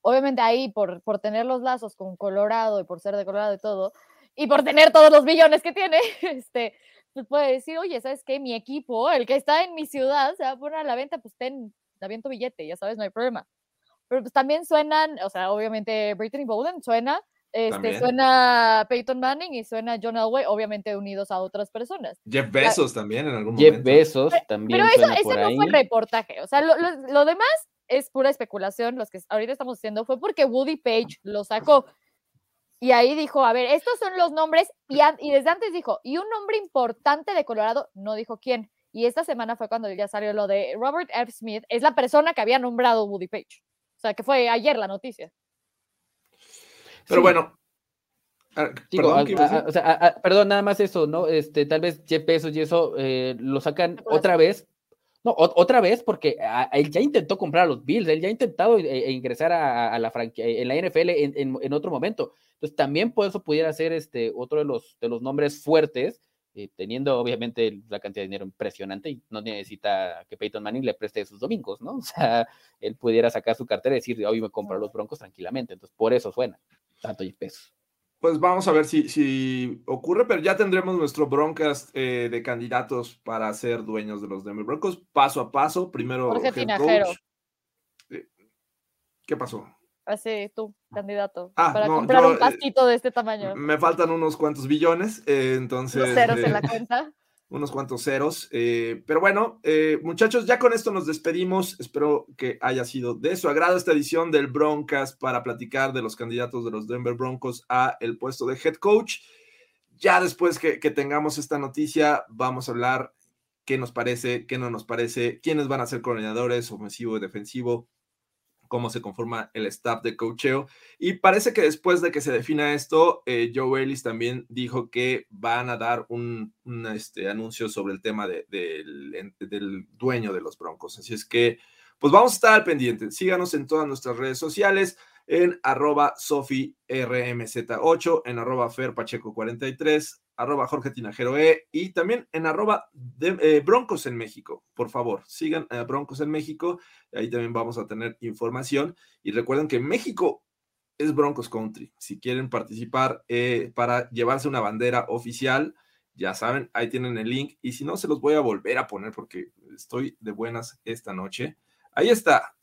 Obviamente ahí, por, por tener los lazos con Colorado y por ser de Colorado y todo, y por tener todos los billones que tiene, este, pues puede decir, oye, ¿sabes qué? Mi equipo, el que está en mi ciudad, se va a poner a la venta, pues ten, aviento billete, ya sabes, no hay problema. Pero pues también suenan, o sea, obviamente Brittany Bowden suena, este, suena Peyton Manning y suena John Elway, obviamente unidos a otras personas. Jeff Bezos también en algún Jeff momento. Jeff Bezos también. Pero eso, ese no fue reportaje, o sea, lo, lo demás es pura especulación, los que ahorita estamos haciendo fue porque Woody Page lo sacó. Y ahí dijo, a ver, estos son los nombres, y, y, desde antes dijo, y un nombre importante de Colorado, no dijo quién. Y esta semana fue cuando ya salió lo de Robert F. Smith, es la persona que había nombrado Woody Page. O sea, que fue ayer la noticia. Pero bueno. perdón, o sea, perdón, nada más eso, ¿no? Este, tal vez Jeff Bezos y eso eh, lo sacan otra vez no, otra vez, porque él ya intentó comprar a los Bills, él ya ha intentado eh, ingresar a, la franquicia, en la NFL en, otro momento. Entonces, también por eso pudiera ser este otro de los, de los nombres fuertes eh, teniendo obviamente la cantidad de dinero impresionante y no necesita que Peyton Manning le preste sus domingos, ¿no? O sea, él pudiera sacar su cartera y decir, hoy me compro los Broncos tranquilamente, entonces por eso suena tanto y pesos. Pues vamos a ver si, si ocurre, pero ya tendremos nuestro Broncas eh, de candidatos para ser dueños de los Denver Broncos, paso a paso. Primero, Jorge Tinajero. Eh, ¿Qué pasó? Así, tú, candidato. Ah, para no, comprar yo, un eh, pastito de este tamaño. Me faltan unos cuantos billones, eh, entonces. Los ceros en la eh, cuenta. unos cuantos ceros. eh, pero bueno, eh, muchachos, ya con esto nos despedimos. Espero que haya sido de su agrado esta edición del Broncas para platicar de los candidatos de los Denver Broncos a el puesto de head coach. Ya después que, tengamos esta noticia, vamos a hablar qué nos parece, qué no nos parece, quiénes van a ser coordinadores, ofensivo defensivo, cómo se conforma el staff de coacheo. Y parece que después de que se defina esto, eh, Joe Ellis también dijo que van a dar un, este, anuncio sobre el tema de- del, del dueño de los Broncos. Así es que, pues vamos a estar al pendiente. Síganos en todas nuestras redes sociales, en arroba SofiRMZ8, en arroba FerPacheco43, arroba Jorge Tinajero E y también en arroba eh, Broncos en México. Por favor, sigan a Broncos en México. Ahí también vamos a tener información. Y recuerden que México es Broncos Country. Si quieren participar eh, para llevarse una bandera oficial, ya saben, ahí tienen el link. Y si no, se los voy a volver a poner porque estoy de buenas esta noche. Ahí está.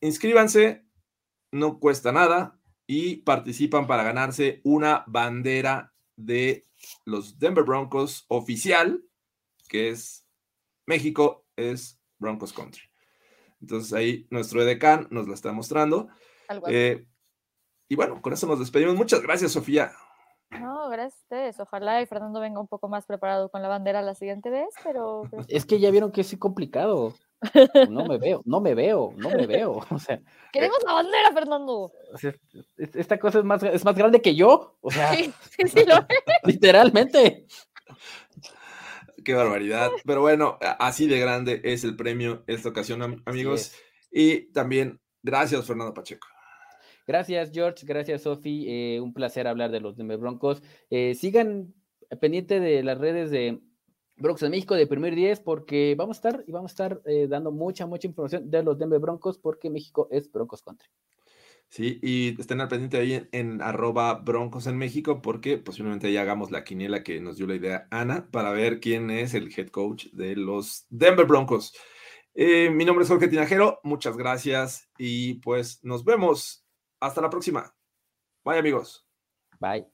Inscríbanse, no cuesta nada y participan para ganarse una bandera de los Denver Broncos oficial, que es México, es Broncos Country. Entonces ahí nuestro edecán nos la está mostrando. Eh, y bueno, con eso nos despedimos. Muchas gracias, Sofía. No, gracias a ustedes. Ojalá y Fernando venga un poco más preparado con la bandera la siguiente vez, pero, pero Es que ya vieron que es complicado. No me veo, no me veo, no me veo. O sea, queremos la bandera, Fernando. o sea, es- esta cosa es más, es más grande que yo. O sea, Sí, sí, sí, lo es. literalmente. Qué barbaridad. Pero bueno, así de grande es el premio esta ocasión, am- amigos. Y también gracias, Fernando Pacheco. Gracias, George. Gracias, Sofi. eh, un placer hablar de los Denver Broncos. Eh, sigan pendiente de las redes de Broncos en México de Primer 10 porque vamos a estar y vamos a estar eh, dando mucha, mucha información de los Denver Broncos porque México es Broncos Country. Sí, y estén al pendiente ahí en, en arroba broncos en México porque posiblemente ahí hagamos la quiniela que nos dio la idea Ana para ver quién es el head coach de los Denver Broncos. Eh, mi nombre es Jorge Tinajero, muchas gracias y pues nos vemos. Hasta la próxima. Bye amigos. Bye.